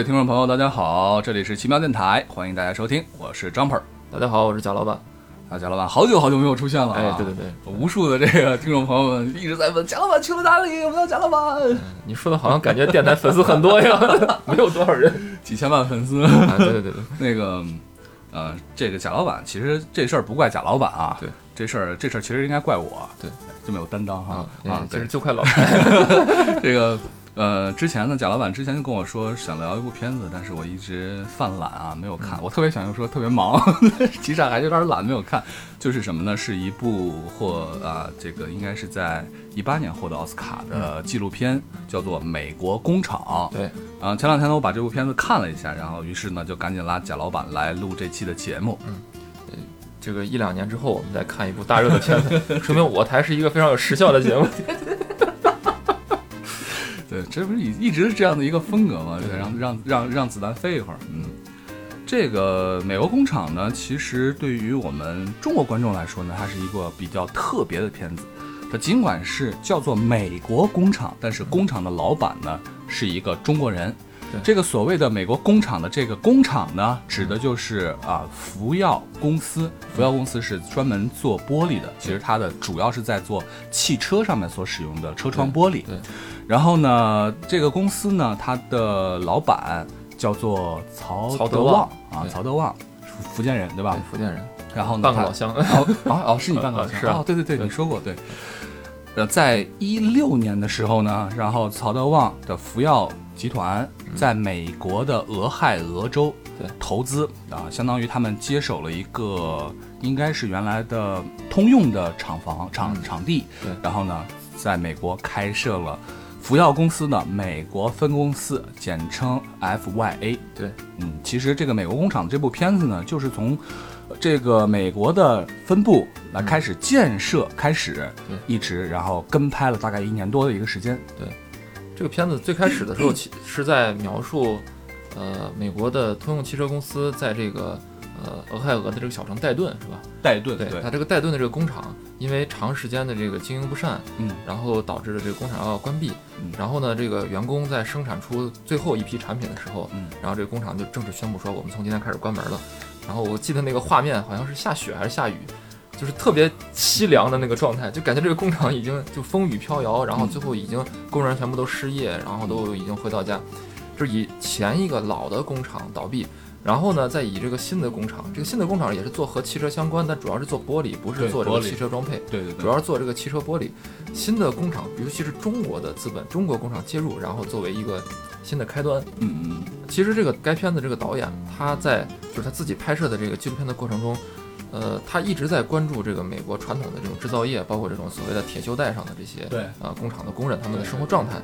各位听众朋友，大家好，这里是奇妙电台，欢迎大家收听，我是张鹏。大家好，我是贾老板。啊，贾老板，好久好久没有出现了、啊。哎，对对对，无数的这个听众朋友们一直在问贾老板去了哪里？我们要贾老板。你说的好像感觉电台粉丝很多呀，没有多少人，几千万粉丝。啊，对对对对，那个，呃，这个贾老板，其实这事儿不怪贾老板啊，对，这事儿这事儿其实应该怪我，对，这么有担当哈啊，其实，就快老开，这个。呃，之前呢，贾老板之前就跟我说想聊一部片子，但是我一直犯懒啊，没有看。我特别想要说特别忙，其实还有点懒，没有看。就是什么呢？是一部获啊，这个应该是在一八年获得奥斯卡的纪录片，叫做《美国工厂》。对，啊，前两天呢，我把这部片子看了一下，然后于是呢，就赶紧拉贾老板来录这期的节目。嗯这个一两年之后，我们再看一部大热的片子，说明我台是一个非常有时效的节目。对，这不是一一直是这样的一个风格吗？对，让让让让子弹飞一会儿。嗯，这个美国工厂呢，其实对于我们中国观众来说呢，它是一个比较特别的片子。它尽管是叫做美国工厂，但是工厂的老板呢是一个中国人。对这个所谓的美国工厂的这个工厂呢，指的就是啊福耀公司。福耀公司是专门做玻璃的，其实它的主要是在做汽车上面所使用的车窗玻璃。对，然后呢，这个公司呢，它的老板叫做曹德旺曹德旺啊，曹德旺，福福建人对吧对？福建人，然后呢，半个老乡。哦哦哦，是你 半个老乡是啊哦，对对对，对你说过对。呃，在一六年的时候呢，然后曹德旺的福耀集团在美国的俄亥俄州对投资啊，相当于他们接手了一个应该是原来的通用的厂房场嗯场地，对然后呢，在美国开设了福耀公司的美国分公司，简称 FYA。对，嗯，其实这个美国工厂这部片子呢，就是从呃这个美国的分部来开始建设开始，对一直然后跟拍了大概一年多的一个时间。这个片子最开始的时候，其是在描述，呃，美国的通用汽车公司在这个呃俄亥俄的这个小城戴顿，是吧？戴顿对，它这个戴顿的这个工厂，因为长时间的这个经营不善，嗯，然后导致了这个工厂要关闭。嗯然后呢，这个员工在生产出最后一批产品的时候，嗯，然后这个工厂就正式宣布说，我们从今天开始关门了。然后我记得那个画面好像是下雪还是下雨，就是特别凄凉的那个状态，就感觉这个工厂已经就风雨飘摇，然后最后已经工人全部都失业，然后都已经回到家，就是以前一个老的工厂倒闭。然后呢，再以这个新的工厂，这个新的工厂也是做和汽车相关，但主要是做玻璃，不是做这个汽车装配。对对对，主要是做这个汽车玻璃。新的工厂，尤其是中国的资本、中国工厂介入，然后作为一个新的开端。嗯嗯其实这个该片子这个导演，他在就是他自己拍摄的这个纪录片的过程中，呃，他一直在关注这个美国传统的这种制造业，包括这种所谓的铁锈带上的这些对啊工厂的工人他们的生活状态。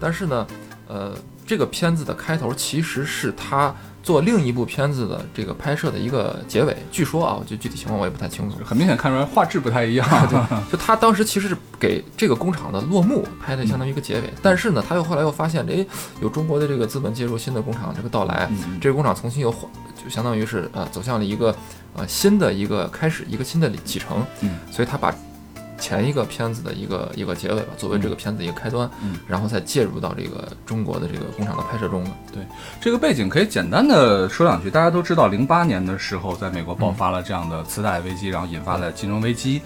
但是呢，呃，这个片子的开头其实是他做另一部片子的这个拍摄的一个结尾。据说啊，就具体情况我也不太清楚。很明显看出来画质不太一样。对就他当时其实是给这个工厂的落幕拍的相当于一个结尾，但是呢，他又后来又发现，哎，有中国的这个资本介入新的工厂这个到来，嗯这个工厂重新又缓就相当于是呃走向了一个呃新的一个开始，一个新的里启程，嗯所以他把前一个片子的一个一个结尾吧，作为这个片子一个开端，嗯然后再介入到这个中国的这个工厂的拍摄中了。这个背景可以简单的说两句。大家都知道，零八年的时候，在美国爆发了这样的次贷危机，然后引发了金融危机，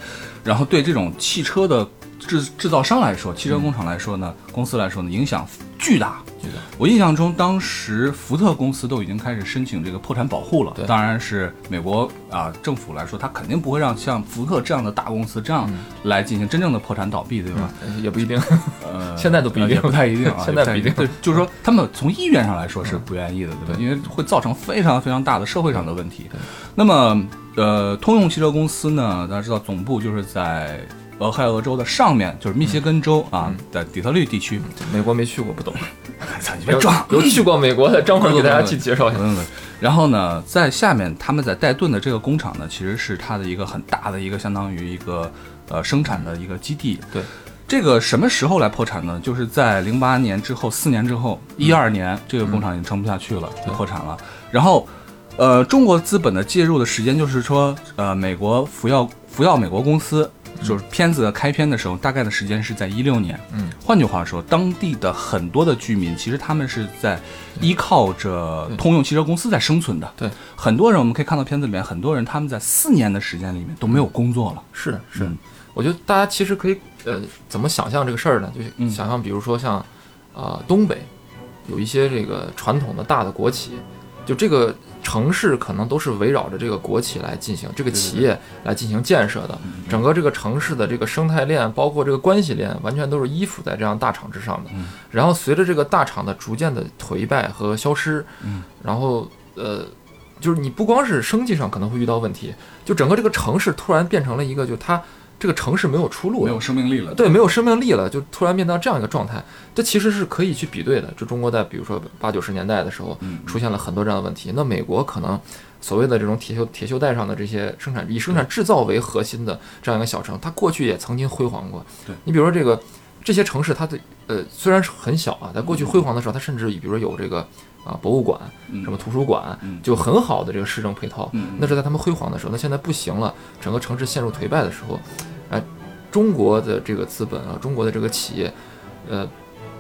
然后对这种汽车的制制造商来说，汽车工厂来说呢，公司来说呢，影响巨大。我印象中，当时福特公司都已经开始申请这个破产保护了。对当然是美国啊、政府来说，他肯定不会让像福特这样的大公司这样嗯来进行真正的破产倒闭，对吧？嗯，也不一定。呃，现在都 不一定也不太一定啊，现在不一定对，就是说他们从意愿上来说是不愿意的，对吧？对因为会造成非常非常大的社会上的问题对。那么，呃，通用汽车公司呢，大家知道总部就是在俄亥俄州的上面，就是密歇根州啊嗯的底特律地区。美国没去过，不懂。操，你别装！有去过美国的张鹏给大家去介绍一下。嗯，然后呢，在下面他们在戴顿的这个工厂呢，其实是它的一个很大的一个相当于一个呃生产的一个基地。对，这个什么时候来破产呢？就是在零八年之后，四年之后，一二年这个工厂已经撑不下去了，就破产了。然后，呃，中国资本的介入的时间就是说，呃，美国福耀福耀美国公司就是片子开篇的时候，大概的时间是在一六年。嗯，换句话说，当地的很多的居民其实他们是在依靠着通用汽车公司在生存的。对，很多人我们可以看到片子里面，很多人他们在四年的时间里面都没有工作了。是的是我觉得大家其实可以呃怎么想象这个事儿呢？就想象，比如说像啊、呃东北有一些这个传统的大的国企，就这个城市可能都是围绕着这个国企来进行这个企业来进行建设的，整个这个城市的这个生态链，包括这个关系链，完全都是依附在这样大厂之上的。嗯然后随着这个大厂的逐渐的颓败和消失，嗯然后呃。就是你不光是生计上可能会遇到问题，就整个这个城市突然变成了一个，就它这个城市没有出路了，没有生命力了。对，没有生命力了，就突然变到这样一个状态，这其实是可以去比对的。就中国在比如说八九十年代的时候，嗯，出现了很多这样的问题。那美国可能所谓的这种铁锈铁锈带上的这些生产以生产制造为核心的这样一个小城，它过去也曾经辉煌过。对你比如说这个这些城市，它的呃虽然是很小啊，在过去辉煌的时候，它甚至比如说有这个啊博物馆、嗯什么图书馆嗯，就很好的这个市政配套。嗯那是在他们辉煌的时候，那现在不行了，整个城市陷入颓败的时候，哎，中国的这个资本啊，中国的这个企业，呃，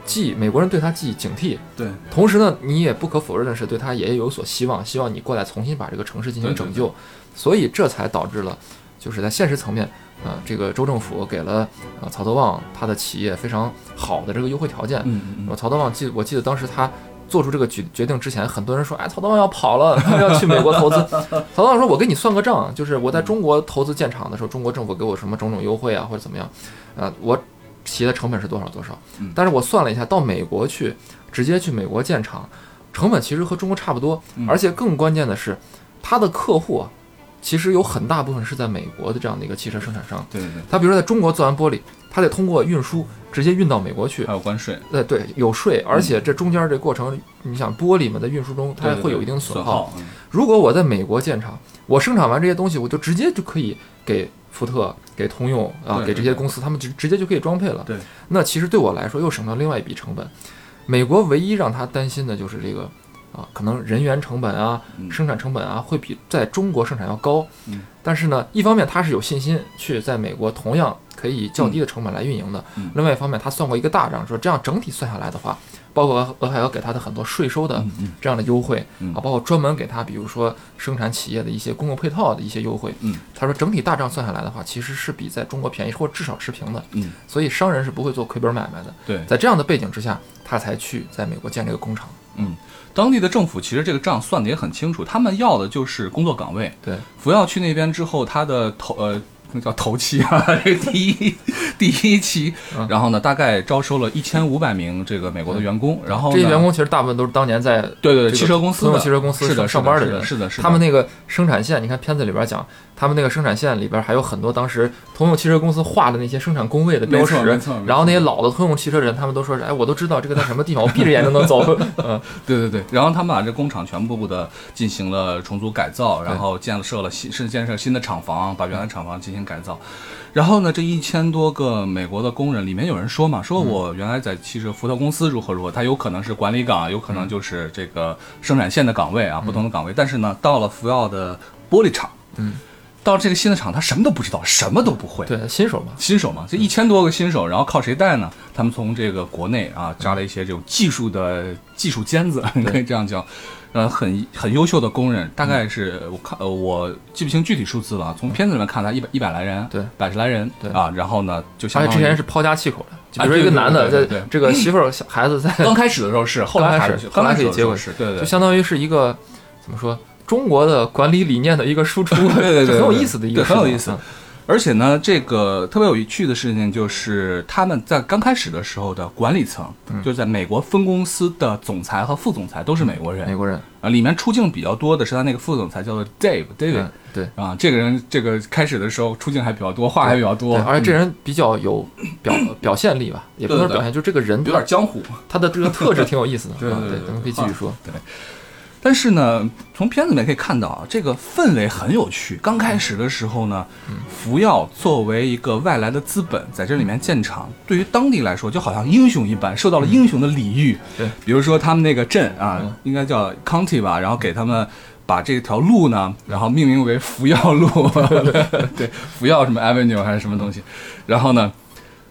既美国人对他既警惕，对同时呢，你也不可否认的是，对他也有所希望，希望你过来重新把这个城市进行对对拯救，所以这才导致了，就是在现实层面，啊、这个州政府给了啊、曹德旺他的企业非常好的这个优惠条件。嗯嗯我曹德旺记，我记得当时他做出这个决决定之前，很多人说，哎，曹德旺要跑了，他要去美国投资。曹德旺说，我给你算个账，就是我在中国投资建厂的时候，中国政府给我什么种种优惠啊，或者怎么样，呃，我企业的成本是多少多少嗯，但是我算了一下，到美国去，直接去美国建厂，成本其实和中国差不多嗯，而且更关键的是，他的客户啊，其实有很大部分是在美国的这样的一个汽车生产商。对对对，他比如说在中国做完玻璃，他得通过运输直接运到美国去还，有关税，呃，对，有税，而且这中间这过程，你想玻璃嘛，在运输中它会有一定的损损耗。。嗯如果我在美国建厂，我生产完这些东西，我就直接就可以给福特、给通用啊，给这些公司，他们直直接就可以装配了。对，那其实对我来说又省掉另外一笔成本。美国唯一让他担心的就是这个啊，可能人员成本啊、嗯生产成本啊，会比在中国生产要高。嗯但是呢，一方面他是有信心去在美国同样可以以较低的成本来运营的，嗯另外一方面他算过一个大账，说这样整体算下来的话，包括俄亥俄给他的很多税收的这样的优惠嗯啊，包括专门给他比如说生产企业的一些公共配套的一些优惠，嗯他说整体大账算下来的话，其实是比在中国便宜，或至少持平的，嗯，所以商人是不会做亏本买卖的。对。在这样的背景之下，他才去在美国建这个工厂。嗯当地的政府其实这个账算的也很清楚，他们要的就是工作岗位。对，福耀去那边之后，他的投呃。那叫头期啊，这第一第一期。嗯，然后呢，大概招收了一千五百名这个美国的员工，然后呢这些员工其实大部分都是当年在对对对，汽车公司汽车公司是的上班的人，是的，是的，他们那个生产线，你看片子里边讲，他们那个生产线里边还有很多当时通用汽车公司画的那些生产工位的标识然后那些老的通用汽车人，他们都说是，哎，我都知道这个在什么地方，我闭着眼就能走。嗯，对对对，然后他们把这工厂全部的进行了重组改造，然后建设了新是建设新的厂房，把原来厂房进行改造。然后呢，这一千多个美国的工人里面有人说嘛，说我原来在汽车福特公司如何如何，他有可能是管理岗，有可能就是这个生产线的岗位啊，不同的岗位。但是呢，到了福耀的玻璃厂，嗯，到这个新的厂，他什么都不知道，什么都不会。对，新手嘛，新手嘛，这一千多个新手，然后靠谁带呢？他们从这个国内啊扎了一些这种技术的技术尖子，可以这样叫，呃，很很优秀的工人，大概是我看呃我记不清具体数字了，从片子里面看他一百一百来人，对，百十来人，对啊，然后呢就相当于之前是抛家弃口的，比如说一个男的在这个媳妇儿、小孩子在，刚开始的时候是，后来开还始后来是刚开始的可以接过时候是，对对对。就相当于是一个怎么说中国的管理理念的一个输出，对对对 对很有意思的一个很有意思。嗯而且呢，这个特别有趣的事情就是，他们在刚开始的时候的管理层，嗯。就是在美国分公司的总裁和副总裁都是美国人，美国人，啊，里面出镜比较多的是他那个副总裁叫做 Dave David 嗯对。啊，这个人这个开始的时候出镜还比较多，话还比较多，，而且这嗯人比较有表 表现力吧，也不能表现，就这个人有点江湖。他的这个特质挺有意思的。啊对对对对。咱们可以继续说。但是呢，从片子里面可以看到啊，这个氛围很有趣。刚开始的时候呢，嗯福耀作为一个外来的资本，在这里面建厂，对于当地来说就好像英雄一般，受到了英雄的礼遇。对，比如说他们那个镇啊嗯，应该叫 county 吧，然后给他们。把这条路呢，然后命名为福耀路，对，福耀什么 Avenue 还是什么东西，然后呢，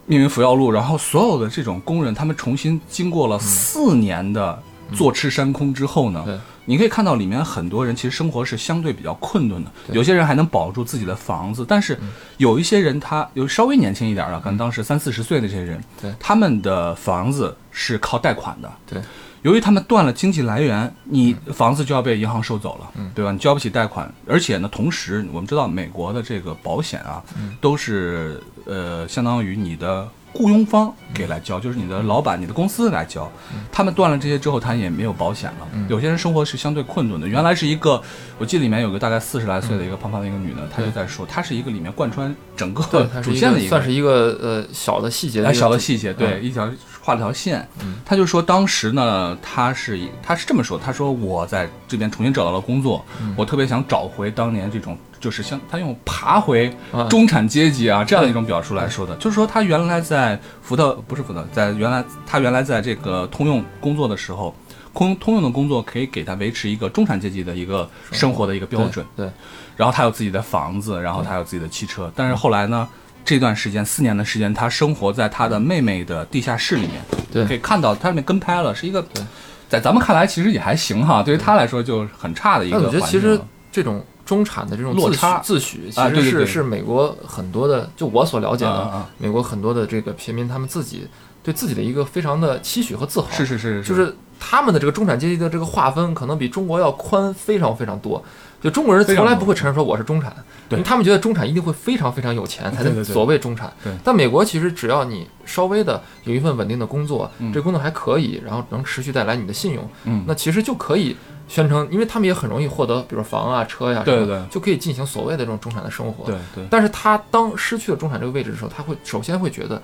命名福耀路，然后所有的这种工人，他们重新经过了四年的坐吃山空之后呢，对你可以看到里面很多人其实生活是相对比较困顿的，有些人还能保住自己的房子，但是有一些人他有稍微年轻一点的，可能当时三四十岁的这些人，对。他们的房子是靠贷款的，对，由于他们断了经济来源，你房子就要被银行收走了，嗯。对吧？你交不起贷款，而且呢，同时我们知道美国的这个保险啊，嗯。都是呃相当于你的雇佣方给来交，就是你的老板、你的公司来交。他们断了这些之后，他也没有保险了。嗯有些人生活是相对困顿的。原来是一个，我记得里面有个大概四十来岁的一个胖胖的一个女的，她就在说，她是一个里面贯穿整个主线的一个个算是一个呃小的细节小的细节，对，嗯一条画了条线嗯。他就说，当时呢，他是以他是这么说，他说我在这边重新找到了工作，嗯我特别想找回当年这种，就是像他用爬回啊中产阶级啊这样的一种表述来说的，就是说他原来在福特不是福特，在原来他原来在这个通用工作的时候。通通用的工作可以给他维持一个中产阶级的一个生活的一个标准，对，对然后他有自己的房子，然后他有自己的汽车。但是后来呢，这段时间四年的时间，他生活在他的妹妹的地下室里面，对可以看到他里面跟拍了，是一个对，在咱们看来其实也还行哈，对于他来说就很差的一个。我觉得其实这种中产的这种落差自诩，其实是是美国很多的，就我所了解的美国很多的这个平民他们自己对自己的一个非常的期许和自豪。是是是是，就是他们的这个中产阶级的这个划分，可能比中国要宽非常非常多。就中国人从来不会承认说我是中产，对因为他们觉得中产一定会非常非常有钱才能所谓中产。对但美国其实只要你稍微的有一份稳定的工作，嗯这工作还可以，然后能持续带来你的信用，嗯，那其实就可以宣称，因为他们也很容易获得，比如房啊、车呀、对对就可以进行所谓的这种中产的生活。对对但是他当失去了中产这个位置的时候，他会首先会觉得，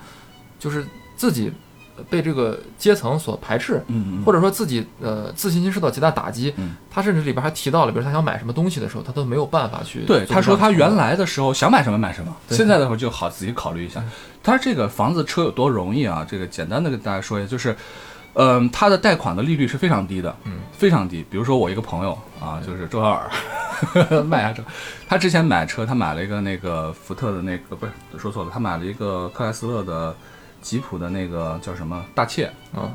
就是自己被这个阶层所排斥，嗯嗯，或者说自己呃自信心受到极大打击。嗯他甚至里边还提到了，比如他想买什么东西的时候，他都没有办法去。对，他说他原来的时候想买什么买什么，现在的时候就好自己考虑一下。他这个房子车有多容易啊？这个简单的跟大家说一下，就是，嗯、他的贷款的利率是非常低的，嗯，非常低。比如说我一个朋友啊，就是周小尔，卖下车，他之前买车，他买了一个那个福特的那个不是说错了，他买了一个克莱斯勒的吉普的那个叫什么大切，嗯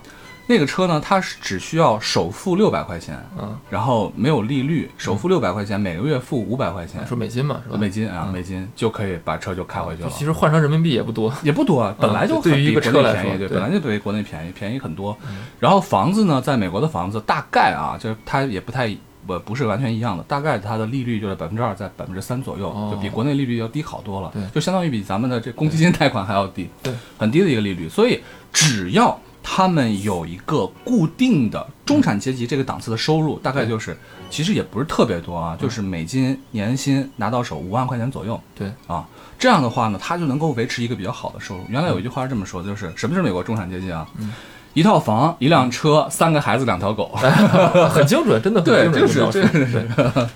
那个车呢，它是只需要首付六百块钱，嗯，然后没有利率，首付六百块钱，每个月付五百块钱。说美金嘛，是吧？美金啊，嗯美金就可以把车就开回去了。其实换成人民币也不多。也不多啊，本来就嗯对于一个车来说便宜，对，本来就比国内便宜，便宜很多嗯。然后房子呢，在美国的房子大概啊，就是它也不太不不是完全一样的，大概它的利率就在百分之二，在百分之三左右，哦就比国内利率要低好多了对，就相当于比咱们的这公积金贷款还要低，对，很低的一个利率。所以只要他们有一个固定的中产阶级这个档次的收入，大概就是其实也不是特别多啊，就是美金年薪拿到手五万块钱左右。对啊，这样的话呢，他就能够维持一个比较好的收入。原来有一句话是这么说的，就是什么是美国中产阶级啊？嗯一套房、一辆车、三个孩子、两条狗。很精准，真的很精准就是的描述。这对，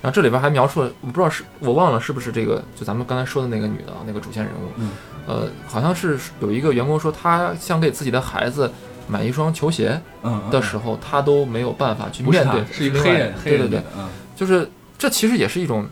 然后这里边还描述了，我不知道是我忘了是不是这个，就咱们刚才说的那个女的啊，那个主线人物，嗯，呃，好像是有一个员工说，他想给自己的孩子买一双球鞋嗯的时候，他都没有办法去面对，是一个黑人，黑对对对人女的，嗯，就是这其实也是一种。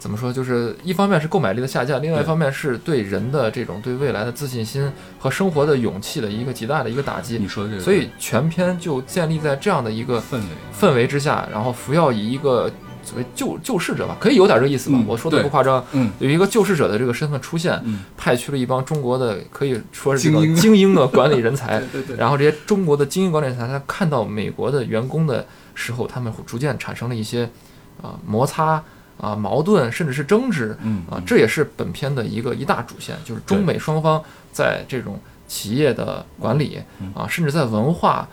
怎么说？就是一方面是购买力的下降，另外一方面是对人的这种对未来的自信心和生活的勇气的一个极大的一个打击。你说的这个，所以全篇就建立在这样的一个氛围，氛围之下，然后福耀以一个所谓救救世者吧，可以有点这个意思吧？嗯我说的不夸张，嗯有一个救世者的这个身份出现，嗯，派去了一帮中国的可以说是这个精英精英的管理人才，对对然后这些中国的精英管理人才，他看到美国的员工的时候，他们会逐渐产生了一些啊、摩擦啊、矛盾，甚至是争执嗯啊，这也是本片的一个一大主线，就是中美双方在这种企业的管理嗯啊，甚至在文化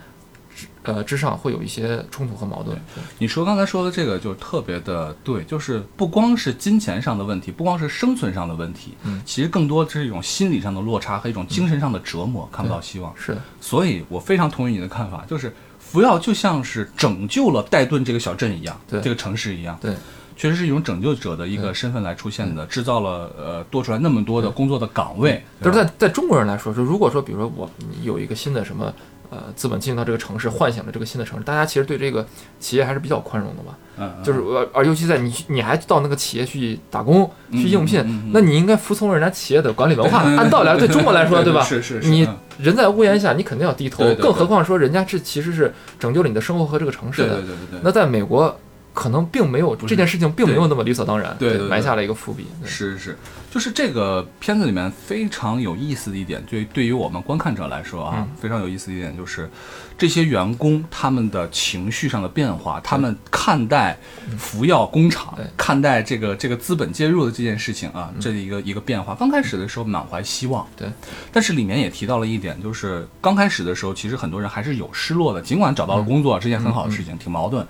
之呃之上会有一些冲突和矛盾。对你说刚才说的这个就特别的对，就是不光是金钱上的问题，不光是生存上的问题，嗯其实更多是一种心理上的落差和一种精神上的折磨，看不到希望。是的，所以我非常同意你的看法，就是福耀就像是拯救了戴顿这个小镇一样，对这个城市一样，对，确实是一种拯救者的一个身份来出现的，制造了呃多出来那么多的工作的岗位，但是在在中国人来说，就如果说比如说我有一个新的什么呃资本进入到这个城市，唤醒了这个新的城市，大家其实对这个企业还是比较宽容的嘛。嗯，嗯就是呃而尤其在你你还到那个企业去打工嗯去应聘，那你应该服从人家企业的管理文化。按道理来，对中国来说，对吧？是是是，你嗯人在屋檐下，你肯定要低头，更何况说人家这其实是拯救了你的生活和这个城市的。对对对对对，那在美国，可能并没有这件事情，并没有那么理所当然，埋下了一个伏笔。是是是，就是这个片子里面非常有意思的一点，对对于我们观看者来说啊，嗯。非常有意思的一点就是，这些员工他们的情绪上的变化，他们看待服药工厂对，看待这个这个资本介入的这件事情啊，这一个一个变化。刚开始的时候满怀希望，对，但是里面也提到了一点，就是刚开始的时候，其实很多人还是有失落的，尽管找到了工作，是件很好的事情，挺矛盾。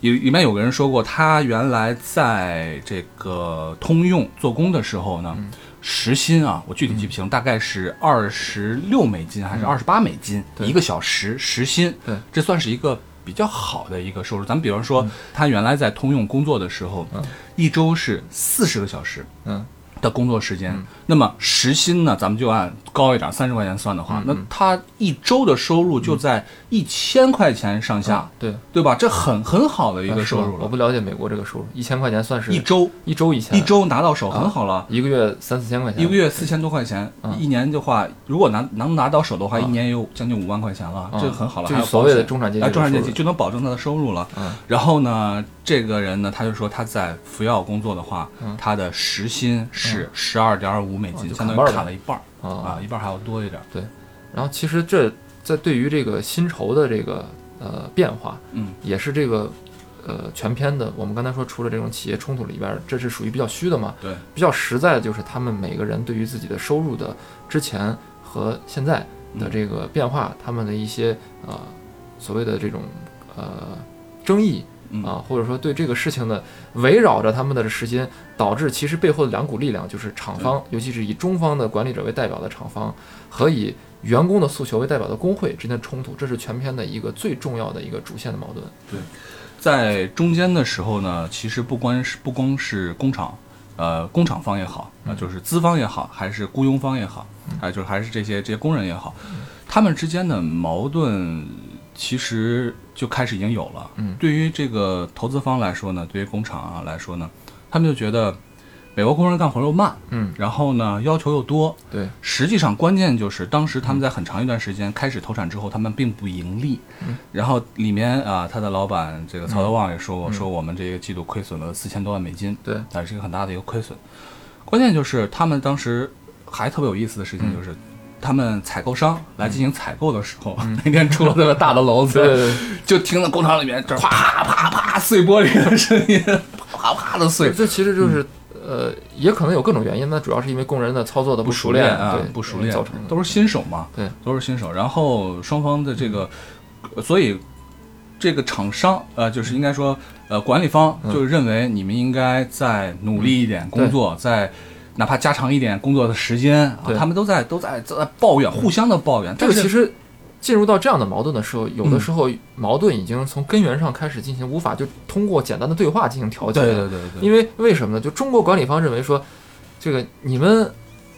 里里面有个人说过，他原来在这个通用做工的时候呢，时薪啊，我具体记不清，大概是二十六美金还是二十八美金、一个小时时薪，对，这算是一个比较好的一个收入。咱们比方说，他原来在通用工作的时候，嗯。一周是四十个小时，嗯，的工作时间。嗯那么时薪呢，咱们就按高一点，三十块钱算的话，嗯那他一周的收入就在一千块钱上下，啊对对吧？这很很好的一个收入了。我不了解美国这个收入，一千块钱算是一周一周一千，一周拿到手很好了。一个月三四千块钱，一个月四千多块钱，嗯一年的话，如果拿能拿到手的话，嗯一年也有将近五万块钱了，嗯这个很好了。就是还有所谓的中产阶级中产阶级就能保证他的收入了。嗯然后呢，这个人呢，他就说他在服药工作的话，嗯他的时薪是十二点五美金，哦就相当于砍了一半儿啊啊，一半儿还要多一点儿。然后其实这在对于这个薪酬的这个呃变化，嗯，也是这个呃全篇的。我们刚才说，除了这种企业冲突里边儿，这是属于比较虚的嘛。对，比较实在的就是他们每个人对于自己的收入的之前和现在的这个变化，他们的一些呃所谓的这种呃争议嗯啊，或者说对这个事情的围绕着他们的时间，导致其实背后的两股力量，就是厂方，尤其是以中方的管理者为代表的厂方和以员工的诉求为代表的工会之间的冲突，这是全片的一个最重要的一个主线的矛盾。对在中间的时候呢，其实不光是不光是工厂，呃，工厂方也好，啊、嗯。就是资方也好，还是雇佣方也好，还有就是还是这些这些工人也好，嗯他们之间的矛盾其实就开始已经有了。嗯对于这个投资方来说呢，对于工厂啊来说呢，他们就觉得美国工人干活又慢，嗯，然后呢要求又多，对，实际上，关键就是当时他们在很长一段时间开始投产之后，他们并不盈利。嗯然后里面啊，他的老板这个曹德旺也说过，嗯说我们这个季度亏损了四千多万美金，对，啊，是一个很大的一个亏损。关键就是他们当时还特别有意思的事嗯情就是。他们采购商来进行采购的时候，那天出了那么大的篓子，对对对，就听到工厂里面这啪啪啪碎玻璃的声音，啪啪的碎，这其实就是。呃，也可能有各种原因，那主要是因为工人的操作的不熟练啊，，不熟练造成的。都是新手嘛，对，都是新手。然后双方的这个，呃所以这个厂商呃，就是应该说呃，管理方嗯就认为你们应该再努力一点工作，再哪怕加长一点工作的时间他们都在都在都在抱怨，互相的抱怨。这个其实进入到这样的矛盾的时候，有的嗯时候矛盾已经从根源上开始进行无法就通过简单的对话进行调解。对对对对，因为为什么呢？就中国管理方认为说，这个你们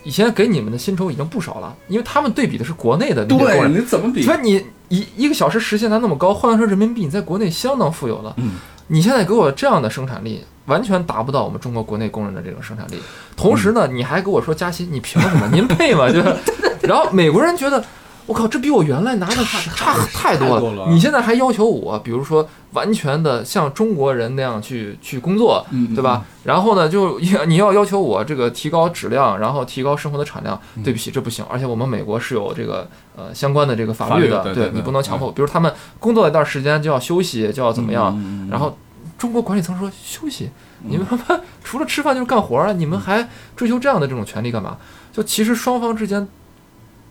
以前给你们的薪酬已经不少了，因为他们对比的是国内的对。你怎么比说？你一一个小时时薪才那么高，换算成人民币，你在国内相当富有了。嗯，你现在给我这样的生产力，完全达不到我们中国国内工人的这种生产力。同时呢，你还给我说加薪，你凭什么？您配吗？就是，然后美国人觉得。我靠，这比我原来拿的差差太多了你现在还要求我，比如说完全的像中国人那样去去工作，嗯对吧？？然后呢，就 你要要求我这个提高质量，然后提高生活的产量，嗯对不起，这不行。而且我们美国是有这个呃相关的这个法法律律的，对你不能强迫。比如他们工作一段时间就要休息，就要怎么样？然后中国管理层说休息，嗯你们他妈除了吃饭就是干活啊，你们还追求这样的这种权利干嘛？就其实双方之间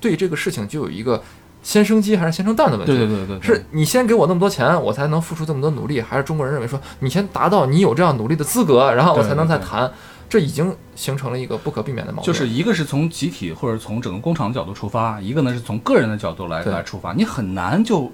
对这个事情就有一个先生鸡还是先生蛋的问题。对对对对，是你先给我那么多钱，我才能付出这么多努力，还是中国人认为说你先达到你有这样努力的资格，然后我才能再谈？这已经形成了一个不可避免的矛盾。就是一个是从集体或者从整个工厂的角度出发，一个呢是从个人的角度来来出发，你很难就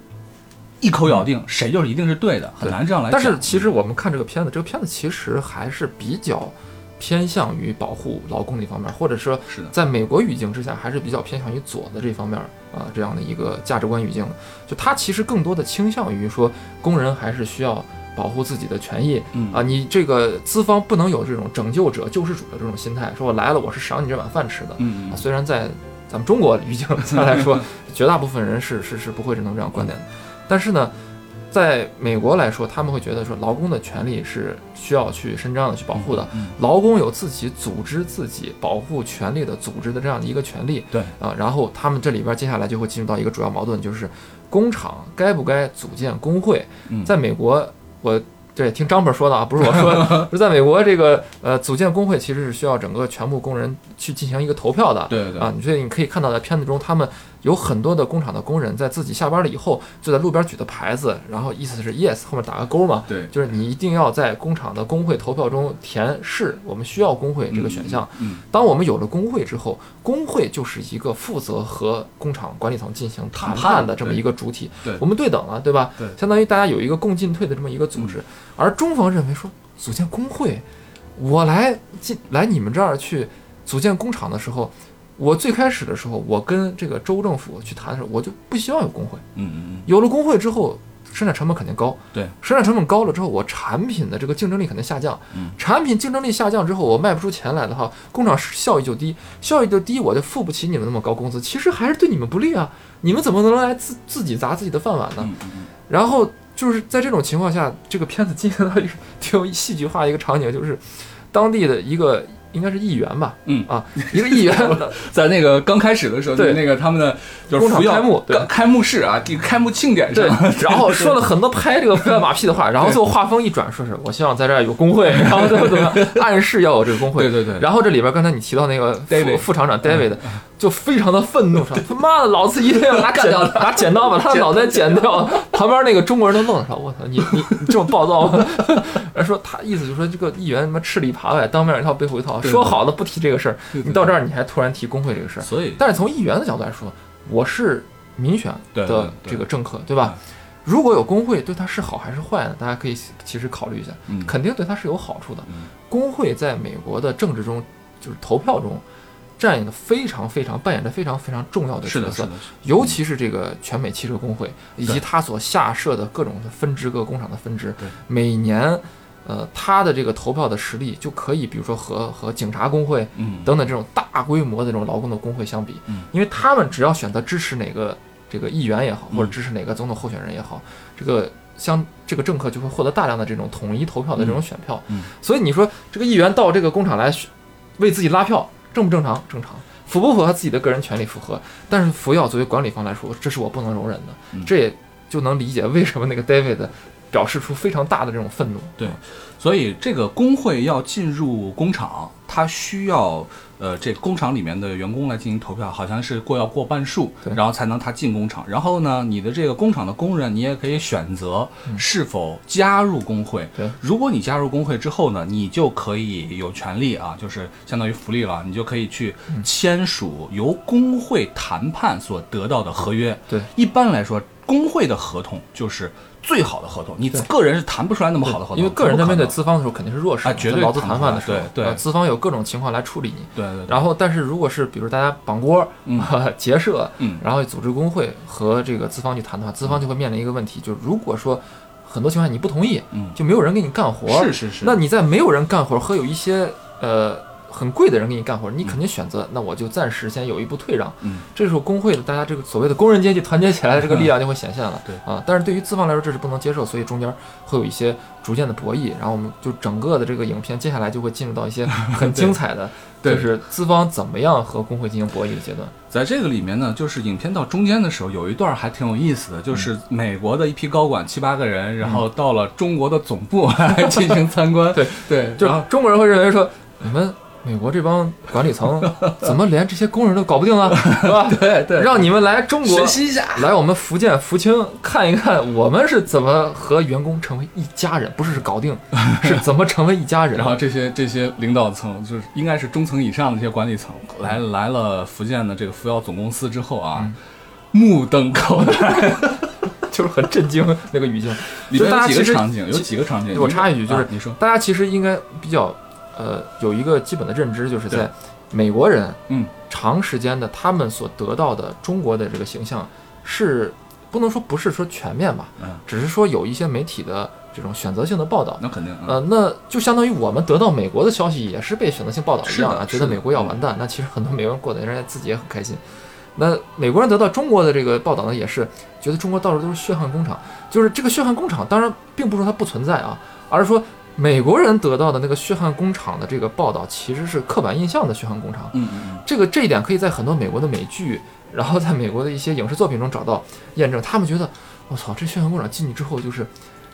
一口咬定谁就是一定是对的，很难这样来。但是其实我们看这个片子，这个片子其实还是比较偏向于保护劳工这方面，或者说是，在美国语境之下，还是比较偏向于左的这方面啊、这样的一个价值观语境。就他其实更多的倾向于说，工人还是需要保护自己的权益嗯啊，你这个资方不能有这种拯救者、救世主的这种心态，说我来了，我是赏你这碗饭吃的。嗯啊，虽然在咱们中国语境下来说，绝大部分人是是是不会认同这样观点的，但是呢，在美国来说，他们会觉得说劳工的权利是需要去伸张的、去保护的。嗯劳工有自己组织自己保护权利的组织的这样的一个权利。对啊，然后他们这里边接下来就会进入到一个主要矛盾，就是工厂该不该组建工会？嗯在美国，我对听张本说的啊，不是我说的，是在美国这个呃组建工会其实是需要整个全部工人去进行一个投票的。对对对啊，你所以你可以看到在片子中，他们有很多的工厂的工人在自己下班了以后，就在路边举的牌子，然后意思是 yes 后面打个勾嘛，对就是你一定要在工厂的工会投票中填是，我们需要工会这个选项。嗯当我们有了工会之后，工会就是一个负责和工厂管理层进行谈判的这么一个主体，对我们对等了，对吧？对相当于大家有一个共进退的这么一个组织。而中方认为说，组建工会，我来进来你们这儿去组建工厂的时候，我最开始的时候，我跟这个州政府去谈的时候，我就不希望有工会。嗯嗯有了工会之后，生产成本肯定高。对，生产成本高了之后，我产品的这个竞争力肯定下降。嗯，产品竞争力下降之后，我卖不出钱来的话，工厂效益就低，效益就低，我就付不起你们那么高工资。其实还是对你们不利啊！你们怎么能来自自己砸自己的饭碗呢？嗯嗯然后就是在这种情况下，这个片子进行到一个 挺有戏剧化的一个场景，就是当地的一个应该是议员吧，嗯。啊，一个议员 在那个刚开始的时候，对那个他们的就是工厂开幕开幕式啊，这个开幕庆典对上 然后说了很多拍这个拍马屁的话，然后最后话风一转，说是我希望在这儿有工会，然后怎么怎么样，暗示要有这个工会。对对对，然后这里边刚才你提到那个副副厂长 David，就非常的愤怒，说他妈的，老子一定要拿剪干掉他拿剪刀把他的脑袋剪掉。旁边那个中国人都愣了，说我操，你你你这么暴躁吗？然后说他意思就是说这个议员他妈吃里扒外，当面一套背后一套，说好的不提这个事儿，你到这儿你还突然提工会这个事儿。所以但是从议员的角度来说，我是民选的这个政客，对吧？如果有工会，对他是好还是坏呢？大家可以其实考虑一下，嗯肯定对他是有好处的。嗯工会在美国的政治中，就是投票中，占演的非常非常扮演着非常非常重要的是的，是角色的，，尤其是这个全美汽车工会以及它所下设的各种的分支，各个工厂的分支对，每年，呃，它的这个投票的实力就可以，比如说和和警察工会嗯等等这种大规模的这种劳工的工会相比，嗯。因为他们只要选择支持哪个这个议员也好，嗯。或者支持哪个总统候选人也好，这个相这个政客就会获得大量的这种统一投票的这种选票。所以你说这个议员到这个工厂来选为自己拉票，正不正常？正常。符不符合自己的个人权利？符合。但是服药作为管理方来说，这是我不能容忍的。嗯这也就能理解为什么那个 David 表示出非常大的这种愤怒。对所以这个工会要进入工厂，它需要呃这工厂里面的员工来进行投票，好像是过要过半数，然后才能他进工厂。然后呢，你的这个工厂的工人，你也可以选择是否加入工会。对如果你加入工会之后呢，你就可以有权利啊，就是相当于福利了，你就可以去签署由工会谈判所得到的合约。对，一般来说，工会的合同就是最好的合同，你个人是谈不出来那么好的合同，因为个人在面对资方的时候肯定是弱势的，啊绝对劳资谈判的时候，对对。呃资方有各种情况来处理你。对对对，然后，但是如果是比如大家绑锅、嗯。结社，嗯。然后组织工会和这个资方去谈的话，资方就会面临一个问题，就是如果说很多情况下你不同意，嗯，就没有人给你干活。是是是，那你在没有人干活和有一些呃很贵的人给你干活，你肯定选择，那我就暂时先有一步退让。嗯，这时候工会的大家这个所谓的工人阶级团结起来的这个 力量就会显现了。对啊，但是对于资方来说这是不能接受，所以中间会有一些逐渐的博弈，然后我们就整个的这个影片接下来就会进入到一些 很精彩的，就是资方怎么样和工会进行博弈的阶段。在这个里面呢，就是影片到中间的时候，有一段还挺有意思的，就是美国的一批高管七八个人，然后到了中国的总部来进行参观。对对，就中国人会认为说，你们美国这帮管理层 怎么连这些工人都搞不定啊，是吧？对对，让你们来中国学习一下。来我们福建福清看一看，我们是怎么和员工成为一家人，不是是搞定，是怎么成为一家人。然后这些这些领导层，就是应该是中层以上的这些管理层，来来了福建的这个福耀总公司之后啊，嗯目瞪口呆。就是很震惊那个语境。里面有几个场景，有几个场景。我插一句，就是啊你说，大家其实应该比较呃有一个基本的认知，就是在美国人嗯长时间的他们所得到的中国的这个形象是不能说不是说全面吧，嗯，只是说有一些媒体的这种选择性的报道。那肯定，嗯呃，那就相当于我们得到美国的消息也是被选择性报道一样啊，觉得美国要完蛋。那其实很多美国人过得人家自己也很开心。那美国人得到中国的这个报道呢，也是觉得中国到处都是血汗工厂。就是这个血汗工厂，当然并不是说它不存在啊，而是说美国人得到的那个血汗工厂的这个报道，其实是刻板印象的血汗工厂。嗯嗯嗯，这个这一点可以在很多美国的美剧，然后在美国的一些影视作品中找到验证。他们觉得，我操，这血汗工厂进去之后就是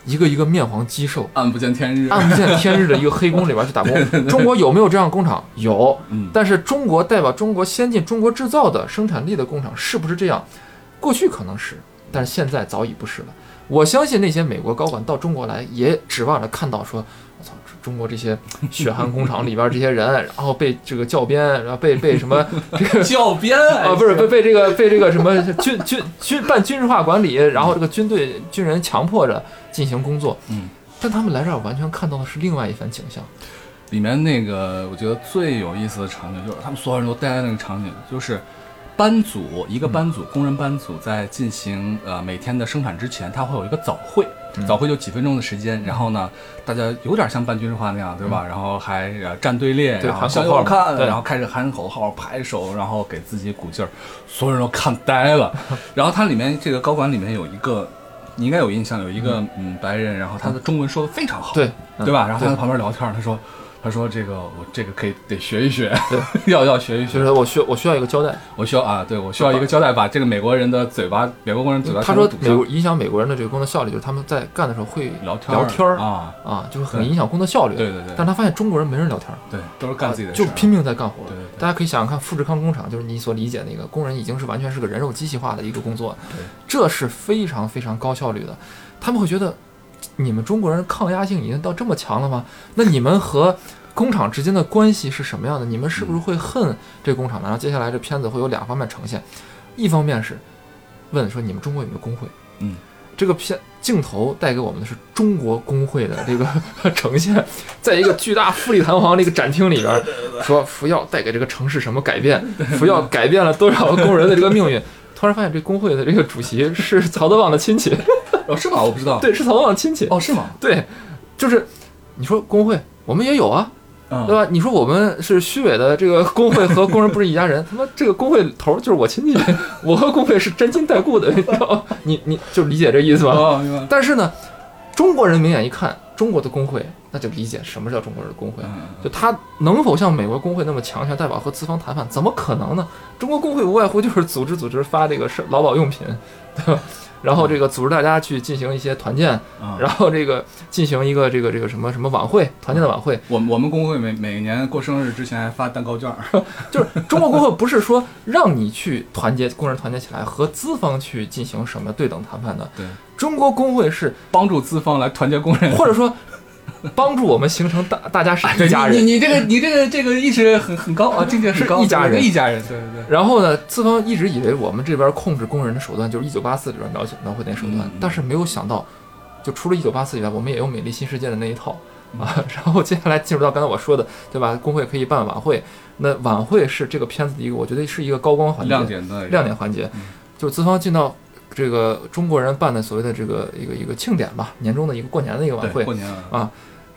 一个一个面黄肌瘦。暗不见天日，暗不见天日的一个黑工里边去打工。中国有没有这样工厂？有，嗯但是中国代表中国先进、中国制造的生产力的工厂是不是这样？过去可能是，但是现在早已不是了。我相信那些美国高管到中国来，也指望着看到说，我操，中国这些血汗工厂里边这些人，然后被这个教鞭，然后被被什么这个教鞭啊，不是被被这个被这个什么军军军办军事化管理，然后这个军队军人强迫着进行工作，嗯，但他们来这儿完全看到的是另外一番景象。里面那个我觉得最有意思的场景就是他们所有人都待在那个场景，就是班组一个班组、工人班组在进行呃每天的生产之前，他会有一个早会，嗯早会就几分钟的时间，然后呢，大家有点像办军事化那样，对吧？然后还呃站队列，然后向右看，然后开始喊口号、拍手，然后给自己鼓劲儿，所有人都看呆了。然后它里面这个高管里面有一个。你应该有印象，有一个嗯白人，然后他的中文说的非常好，对，嗯对吧？然后他在旁边聊天，他说，他说这个我这个可以得学一学，对，要要学一学。就是我需我需要一个交代。我需要啊，对我需要一个交代，把这个美国人的嘴巴，美国工人嘴巴他说美国影响美国人的这个工作效率，就是他们在干的时候会聊天聊天儿啊，啊，就是很影响工作效率。对对对，但他发现中国人没人聊天儿，对都是干自己的事，就拼命在干活。对对大家可以想想看，富士康工厂就是你所理解那个工人已经是完全是个人肉机器化的一个工作，对这是非常非常高效率的。他们会觉得，你们中国人抗压性已经到这么强了吗？那你们和工厂之间的关系是什么样的？你们是不是会恨这工厂呢？然后接下来这片子会有两方面呈现，一方面是问说你们中国有没有工会？嗯，这个片镜头带给我们的是中国工会的这个 呈现，在一个巨大富丽堂皇的一个展厅里边，说福耀带给这个城市什么改变，福耀改变了多少工人的这个命运。突然发现这工会的这个主席 是曹德旺的亲戚，哦是吗？我不知道，对，是曹德旺的亲戚，哦是吗？对，就是你说工会，我们也有啊，嗯对吧？你说我们是虚伪的这个工会和工人不是一家人，他妈这个工会头就是我亲戚，我和工会是沾亲带故的，你知道吗？你你就理解这意思吧？但是呢，中国人明眼一看中国的工会，那就理解什么叫中国人的工会。嗯就他能否像美国工会那么强权代表和资方谈判？怎么可能呢？中国工会无外乎就是组织组织发这个是劳保用品，对吧？然后这个组织大家去进行一些团建，嗯，然后这个进行一个这个这个什么什么晚会，团建的晚会，我们我们工会每每年过生日之前还发蛋糕券儿，就是中国工会不是说让你去团结工人团结起来和资方去进行什么对等谈判的，对，中国工会是帮助资方来团结工人。或者说帮助我们形成大 大家是一家人。你你这个你这个这个意识很很高啊，境界很高，是一家人一家人，对对对。然后呢，资方一直以为我们这边控制工人的手段就是《一九八四》里边描写描绘那手段，但是没有想到，就除了《一九八四》以外，我们也有《美丽新世界》的那一套嗯啊。然后接下来进入到刚才我说的，对吧？工会可以办晚会，那晚会是这个片子的一个，我觉得是一个高光环节，亮点的亮点环节嗯，就是资方进到这个中国人办的所谓的这个一个一个庆典吧，年终的一个过年的一个晚会过，年了啊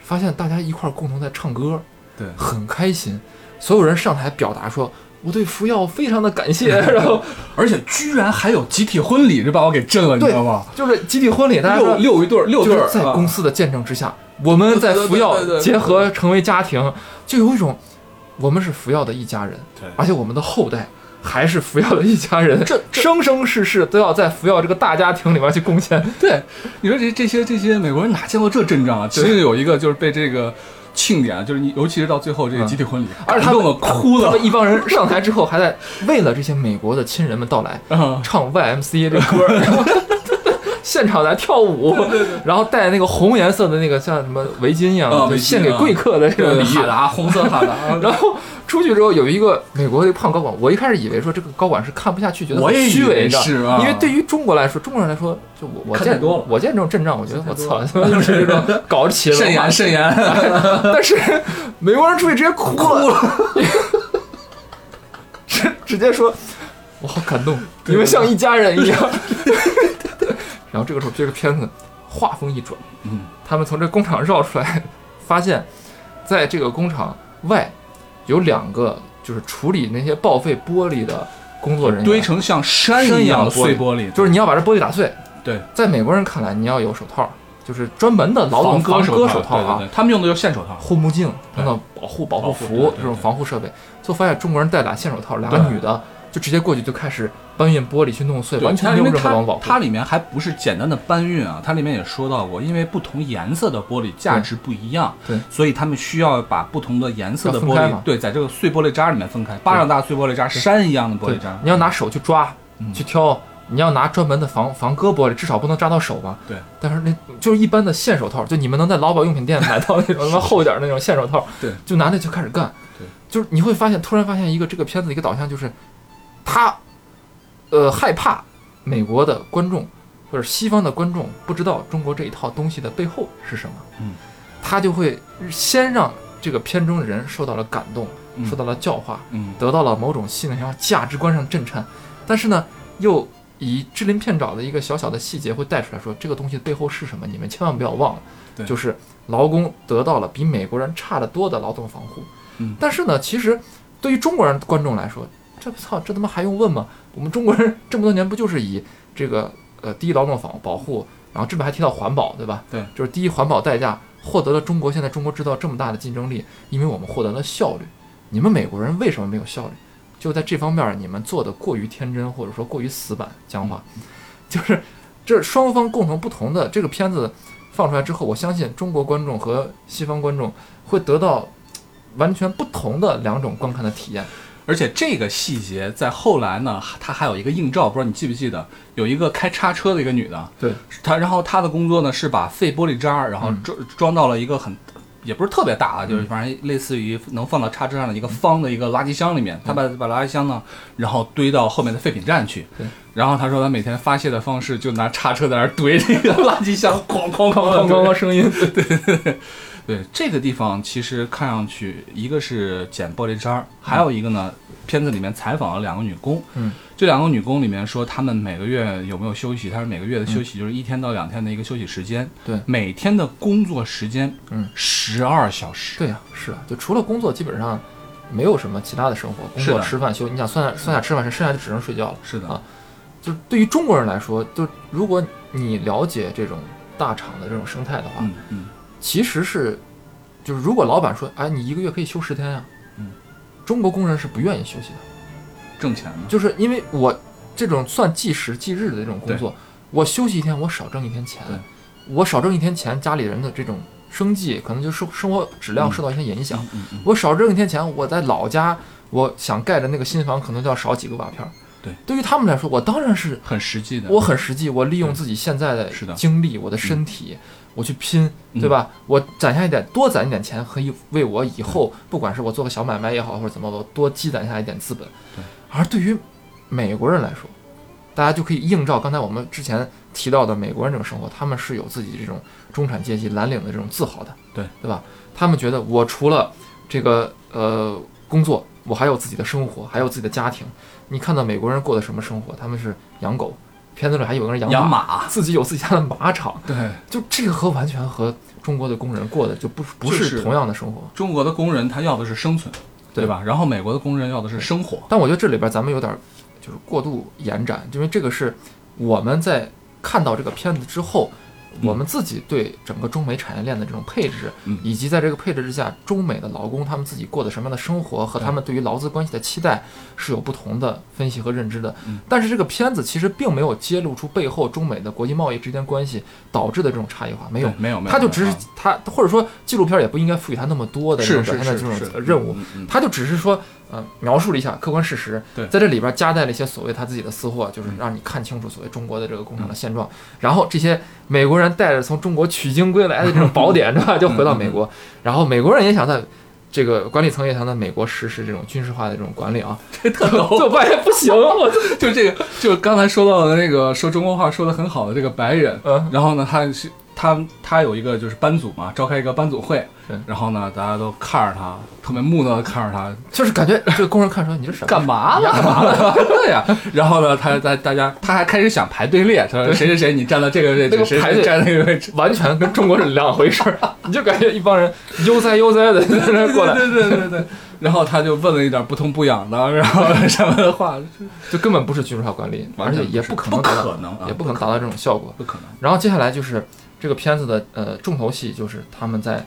发现大家一块儿共同在唱歌，对很开心，所有人上台表达说。我对福耀非常的感谢，然后而且居然还有集体婚礼，这把我给震了，你知道吗？就是集体婚礼，大家六六一对儿，六对儿，在啊公司的见证之下，我们在福耀结合成为家庭，就有一种我们是福耀的一家人，对而且我们的后代还是福耀的一家人，这生生世世都要在福耀这个大家庭里面去贡献。对，你说这这些这些美国人哪见过这阵仗啊？其实有一个就是被这个庆典，就是你尤其是到最后这个集体婚礼，而且他们感动的哭了他们一帮人上台之后，还在为了这些美国的亲人们到来，啊！唱 YMCA 这歌，然 后现场来跳舞，然后戴那个红颜色的那个像什么围巾一样献给啊贵客的这个 哈。达红色哈达，然后出去之后有一个美国的胖高管，我一开始以为说这个高管是看不下去，觉得很虚伪，你知道吗？是啊。因为对于中国来说，中国人来说，就我我见多了。我见这种阵仗，我觉得我操，就是这种搞起了慎言慎言，但是美国人出去直接哭了，直 直接说，我好感动，你们像一家人一样。然后这个时候，这个片子画风一转，嗯，他们从这工厂绕出来，发现，在这个工厂外有两个就是处理那些报废玻璃的工作人员，堆成像山一样的碎玻璃，就是你要把这玻璃打碎。对，在美国人看来，你要有手套，就是专门的劳动防割手套啊他们用的就是线手套，护目镜对等等保护保护服这种防护设备，最后发现中国人戴俩线手套，两个对女的就直接过去就开始搬运玻璃去弄碎，对完全没有它因为任何防护保护。它它里面还不是简单的搬运啊，它里面也说到过，因为不同颜色的玻璃价值不一样，对。所以他们需要把不同的颜色的玻璃对，在这个碎玻璃渣里面分开，巴掌大碎玻璃渣，山一样的玻璃渣，，你要拿手去抓嗯。去挑，你要拿专门的防防割玻璃，至少不能扎到手吧。对，但是那就是一般的线手套，就你们能在劳保用品店买到那种他妈厚一点的那种线手套，对，就拿那就开始干。对，就是你会发现，突然发现一个这个片子的一个导向就是，他呃害怕美国的观众或者西方的观众不知道中国这一套东西的背后是什么，嗯，他就会先让这个片中的人受到了感动，嗯受到了教化，嗯，得到了某种信念上价值观上震颤，但是呢，又以支鳞片爪的一个小小的细节会带出来说，这个东西背后是什么？你们千万不要忘了，对就是劳工得到了比美国人差得多的劳动防护。嗯但是呢，其实对于中国人观众来说，这操，这他妈还用问吗？我们中国人这么多年不就是以这个呃低劳动法保护，然后这边还提到环保，对吧？对，就是低环保代价获得了中国现在中国制造这么大的竞争力，因为我们获得了效率。你们美国人为什么没有效率？就在这方面，你们做的过于天真，或者说过于死板僵化，就是这双方共同不同的这个片子放出来之后，我相信中国观众和西方观众会得到完全不同的两种观看的体验。而且这个细节在后来呢，它还有一个硬照，不知道你记不记得，有一个开叉车的一个女的，对，她然后她的工作呢是把废玻璃渣，然后嗯。装装到了一个很。也不是特别大啊，就是反正类似于能放到叉车上的一个方的一个垃圾箱里面，她把把垃圾箱呢，然后堆到后面的废品站去对。然后她说她每天发泄的方式就拿叉车在那儿堆这个垃圾箱，哐哐哐哐哐哐声音，对对对这个地方，其实看上去一个是捡玻璃渣儿，还有一个呢，片子里面采访了两个女工。嗯，这两个女工里面说，她们每个月有没有休息？她说每个月的休息就是一天到两天的一个休息时间。对每天的工作时间，嗯，十二小时。对呀、是啊，就除了工作，基本上没有什么其他的生活，工作、吃饭、休。你想算下算下吃饭时，剩下就只能睡觉了。是的，啊就是对于中国人来说，就如果你了解这种大厂的这种生态的话，嗯嗯，其实是，就是如果老板说，哎，你一个月可以休十天呀、嗯，中国工人是不愿意休息的，挣钱呢。就是因为我这种算计时计日的这种工作，我休息一天，我少挣一天钱，我少挣一天钱，家里人的这种生计可能就生生活质量受到一些影响。嗯嗯我少挣一天钱，我在老家，我想盖的那个新房可能就要少几个瓦片儿。对，对于他们来说，我当然是很实际的。我很实际，我利用自己现在的精力，我的身体，我去拼，嗯对吧？我攒下一点，多攒一点钱，可以为我以后，不管是我做个小买卖也好，或者怎么，我多积攒下一点资本。对，而对于美国人来说，大家就可以映照刚才我们之前提到的美国人这种生活，他们是有自己这种中产阶级蓝领的这种自豪的，对对吧？他们觉得我除了这个呃工作，我还有自己的生活，还有自己的家庭。你看到美国人过的什么生活？他们是养狗，片子里还有个人养养马，自己有自己家的马场，对就这个和完全和中国的工人过的就不不是是同样的生活。中国的工人他要的是生存，对对吧？然后美国的工人要的是生活。但我觉得这里边咱们有点儿就是过度延展，因为这个是我们在看到这个片子之后，嗯我们自己对整个中美产业链的这种配置，嗯以及在这个配置之下，中美的劳工他们自己过的什么样的生活和他们对于劳资关系的期待是有不同的分析和认知的嗯。但是这个片子其实并没有揭露出背后中美的国际贸易之间关系导致的这种差异化，没有。没有没有，他就只是啊他，或者说纪录片也不应该赋予他那么多的这种表现的这种任务，，他就只是说，呃，描述了一下客观事实，对在这里边夹带了一些所谓他自己的私货，就是让你看清楚所谓中国的这个工厂的现状。然后这些美国人带着从中国取经归来的这种宝典，对吧？就回到美国，然后美国人也想在这个管理层也想在美国实施这种军事化的这种管理啊，这特逗。就发现不行，我就这个，就刚才说到的那个说中国话说的很好的这个白人，嗯然后呢，他是他他有一个就是班组嘛，召开一个班组会，然后呢，大家都看着他，特别木讷的看着他，就是感觉这个工人看出来你是什么干嘛呢？干嘛呢？对呀，然后呢，他大大家他还开始想排队列，他说谁谁谁你站到这个位置，谁谁站那个位置。完全跟中国是两回事儿，你就感觉一帮人悠哉悠哉的在那过来，对对对对对，然后他就问了一点不痛不痒的，然后什么的话就根本不是军事化管理，而且也不可能达到，不可能啊也不可能达到这种效果。不可能。然后接下来就是这个片子的呃重头戏，就是他们在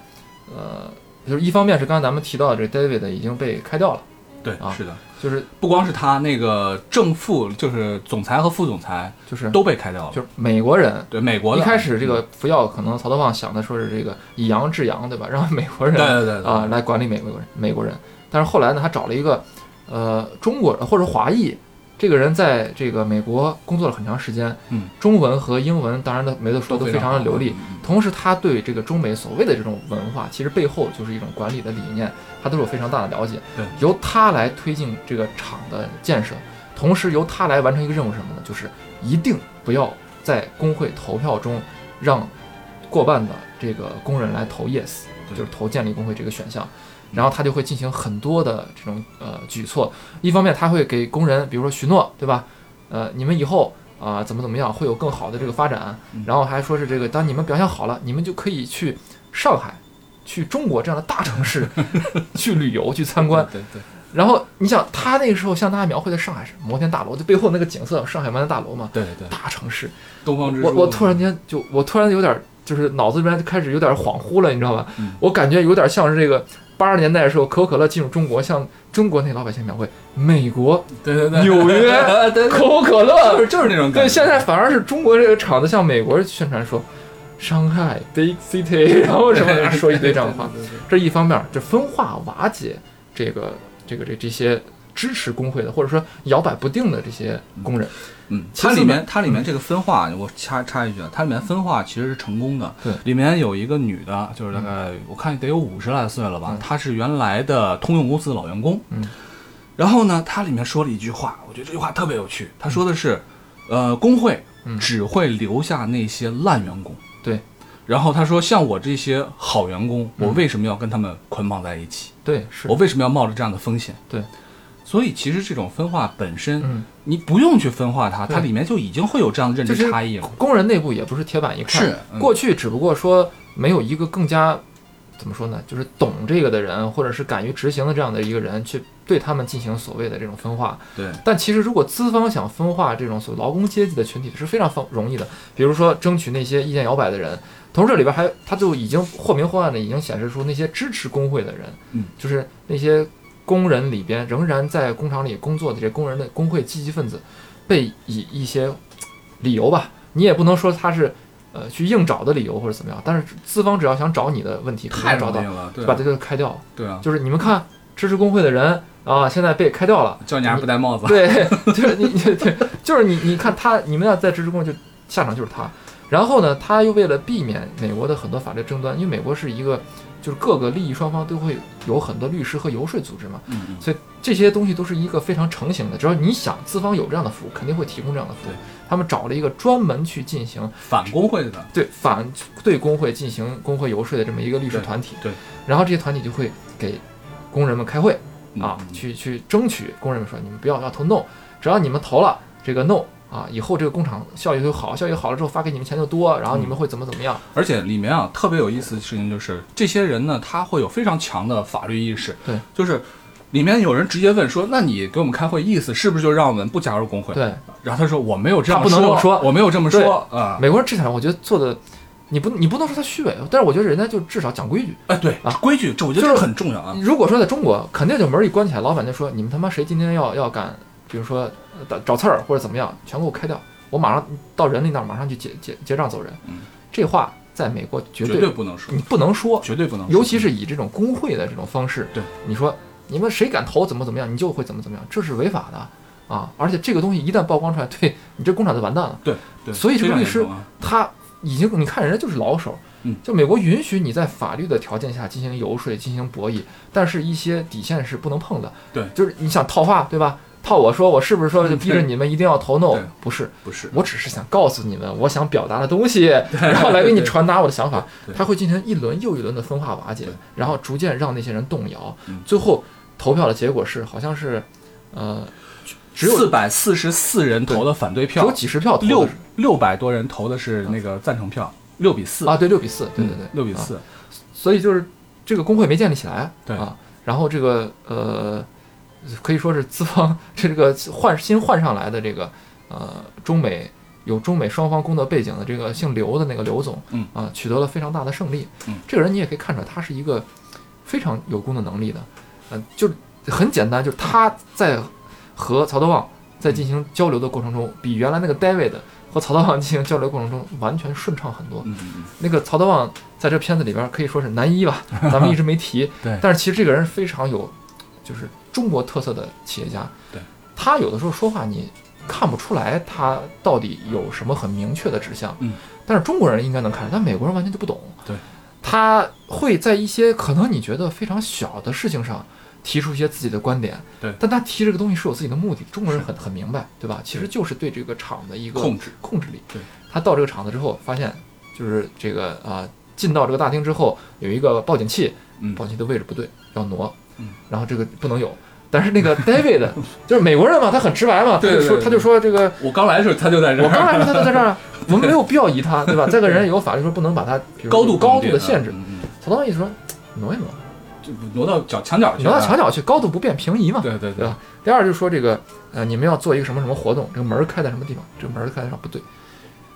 呃，就是一方面是刚才咱们提到的这 David 已经被开掉了，对啊，是的，就是不光是他，那个正副就是总裁和副总裁就是都被开掉了。就是美国人。对美国的一开始这个福耀可能曹德旺想的说是这个以洋制洋，对吧？让美国人对对对对啊来管理美国人美国人，但是后来呢，他找了一个呃中国人或者华裔，这个人在这个美国工作了很长时间，嗯，中文和英文当然都没得说，都非常的流利。同时，他对这个中美所谓的这种文化，其实背后就是一种管理的理念，他都是有非常大的了解。对，由他来推进这个厂的建设，同时由他来完成一个任务是什么呢？就是一定不要在工会投票中让过半的这个工人来投 yes，就是投建立工会这个选项。然后他就会进行很多的这种呃举措，一方面他会给工人，比如说许诺，对吧？呃，你们以后啊、怎么怎么样会有更好的这个发展嗯，然后还说是这个，当你们表现好了，你们就可以去上海、去中国这样的大城市 去旅游、去参观。对对然后你想，他那个时候向大家描绘的上海是摩天大楼，就背后那个景色，上海摩天大楼嘛，对对，大城市。东方之珠。我我突然间就我突然有点就是脑子里面就开始有点恍惚了，你知道吧？嗯我感觉有点像是这个八十年代的时候，可口可乐进入中国，向中国那老百姓描绘美国对对对，纽约 可口可就乐。是就是那种感觉对，现在反而是中国这个厂子向美国宣传说，上海 big city，然后什么说一堆这样的话。这一方面，就分化瓦解这个这个这这些支持工会的，或者说摇摆不定的这些工人。嗯，其次呢它里面它里面这个分化，我插插一句啊，它里面分化其实是成功的。对里面有一个女的，就是大概我看得有五十来岁了吧嗯，她是原来的通用公司的老员工。嗯。然后呢，它里面说了一句话，我觉得这句话特别有趣。他说的是，呃，工会嗯只会留下那些烂员工。对。然后他说，像我这些好员工，嗯我为什么要跟他们捆绑在一起？对，是我，为什么要冒着这样的风险？对。所以其实这种分化本身，嗯，你不用去分化它，它里面就已经会有这样的认知差异了。工人内部也不是铁板一块。是嗯过去只不过说没有一个更加怎么说呢，就是懂这个的人，或者是敢于执行的这样的一个人去对他们进行所谓的这种分化。对，但其实如果资方想分化这种所谓劳工阶级的群体是非常方容易的，比如说争取那些意见摇摆的人。同时这里边还他就已经或明或暗的已经显示出那些支持工会的人，嗯，就是那些工人里边仍然在工厂里工作的这些工人的工会积极分子，被以一些理由吧，你也不能说他是呃去硬找的理由或者怎么样，但是资方只要想找你的问题，可太能找到，了，对把这个开掉。对啊，就是你们看支持工会的人啊，现在被开掉了。叫你还不戴帽子，对，就是你，你对，就是你，你看他，你们要在支持工会，就下场就是他。然后呢，他又为了避免美国的很多法律争端，因为美国是一个就是各个利益双方都会有很多律师和游说组织嘛，所以这些东西都是一个非常成型的。只要你想资方有这样的服务，肯定会提供这样的服务。他们找了一个专门去进行反工会的，对反对工会进行工会游说的这么一个律师团体。对，然后这些团体就会给工人们开会啊，嗯去去争取工人们说你们不要要投 no，只要你们投了这个 no 啊，以后这个工厂效益就好，效益好了之后发给你们钱就多，然后你们会怎么怎么样？而且里面啊特别有意思的事情就是，这些人呢，他会有非常强的法律意识。对，就是里面有人直接问说：“那你给我们开会，意思是不是就让我们不加入工会？”。对，然后他说：“我没有这样说不能这么说我没有这么说啊。美国人这点我觉得做的，你不你不能说他虚伪，但是我觉得人家就至少讲规矩。”哎，对啊规矩，这我觉得这个很重要啊。如果说在中国，肯定就门一关起来，老板就说你们他妈谁今天要要敢，比如说找找刺儿或者怎么样，全给我开掉，我马上到人力那儿马上去结结结账走人。嗯这话在美国绝绝对对不能说你，不能说，绝对不能说。尤其是以这种工会的这种方式，对你说你们谁敢投怎么怎么样，你就会怎么怎么样，这是违法的啊！而且这个东西一旦曝光出来，对你这工厂就完蛋了。对对，所以这个律师他已经你看人家就是老手，嗯就美国允许你在法律的条件下进行游说、进行博弈，但是一些底线是不能碰的。对就是你想套话，对吧？套我说我是不是说就 逼着你们一定要投 no？不是，不是，我只是想告诉你们我想表达的东西，然后来给你传达我的想法。对。他会进行一轮又一轮的分化瓦解，然后逐渐让那些人动摇。嗯。最后投票的结果是，好像是，呃，只有四百四十四人投的反对票。只有，几十票投的六是。六百多人投的是那个赞成票，六比四。啊，对，六比四，对对对，啊六比四，所以就是这个工会没建立起来，对。啊，然后这个呃，可以说是资方这个换新换上来的这个呃中美有中美双方工作背景的这个姓刘的那个刘总，嗯啊，取得了非常大的胜利。嗯这个人你也可以看出来，他是一个非常有工作能力的，呃，就很简单，就是他在和曹德旺在进行交流的过程中，比原来那个 David 和曹德旺进行交流过程中完全顺畅很多。嗯嗯嗯，那个曹德旺在这片子里边可以说是男一吧，咱们一直没提。对但是其实这个人非常有，就是中国特色的企业家。对，他有的时候说话你看不出来他到底有什么很明确的指向。嗯，但是中国人应该能看出来，但美国人完全就不懂。对，他会在一些可能你觉得非常小的事情上。提出一些自己的观点，对但他提这个东西是有自己的目的，中国人很很明白，对吧？其实就是对这个厂的一个控制，控制力。对，他到这个厂子之后，发现就是这个啊、进到这个大厅之后有一个报警器，嗯报警器的位置不对，要挪，嗯，然后这个不能有。但是那个 David 就是美国人嘛，他很直白嘛，他就说他就说这个，我刚来的时候他就在这儿，我刚来的时候他就在这儿啊，我们没有必要移他，对吧？再个人有法律说不能把他高度高度的限制。曹德旺意思说挪一挪，就挪到角墙角去，挪到墙，角去，高度不变，平移嘛。对对对吧？第二就是说这个，呃，你们要做一个什么什么活动，这个门儿开在什么地方，这个门儿开在上不对。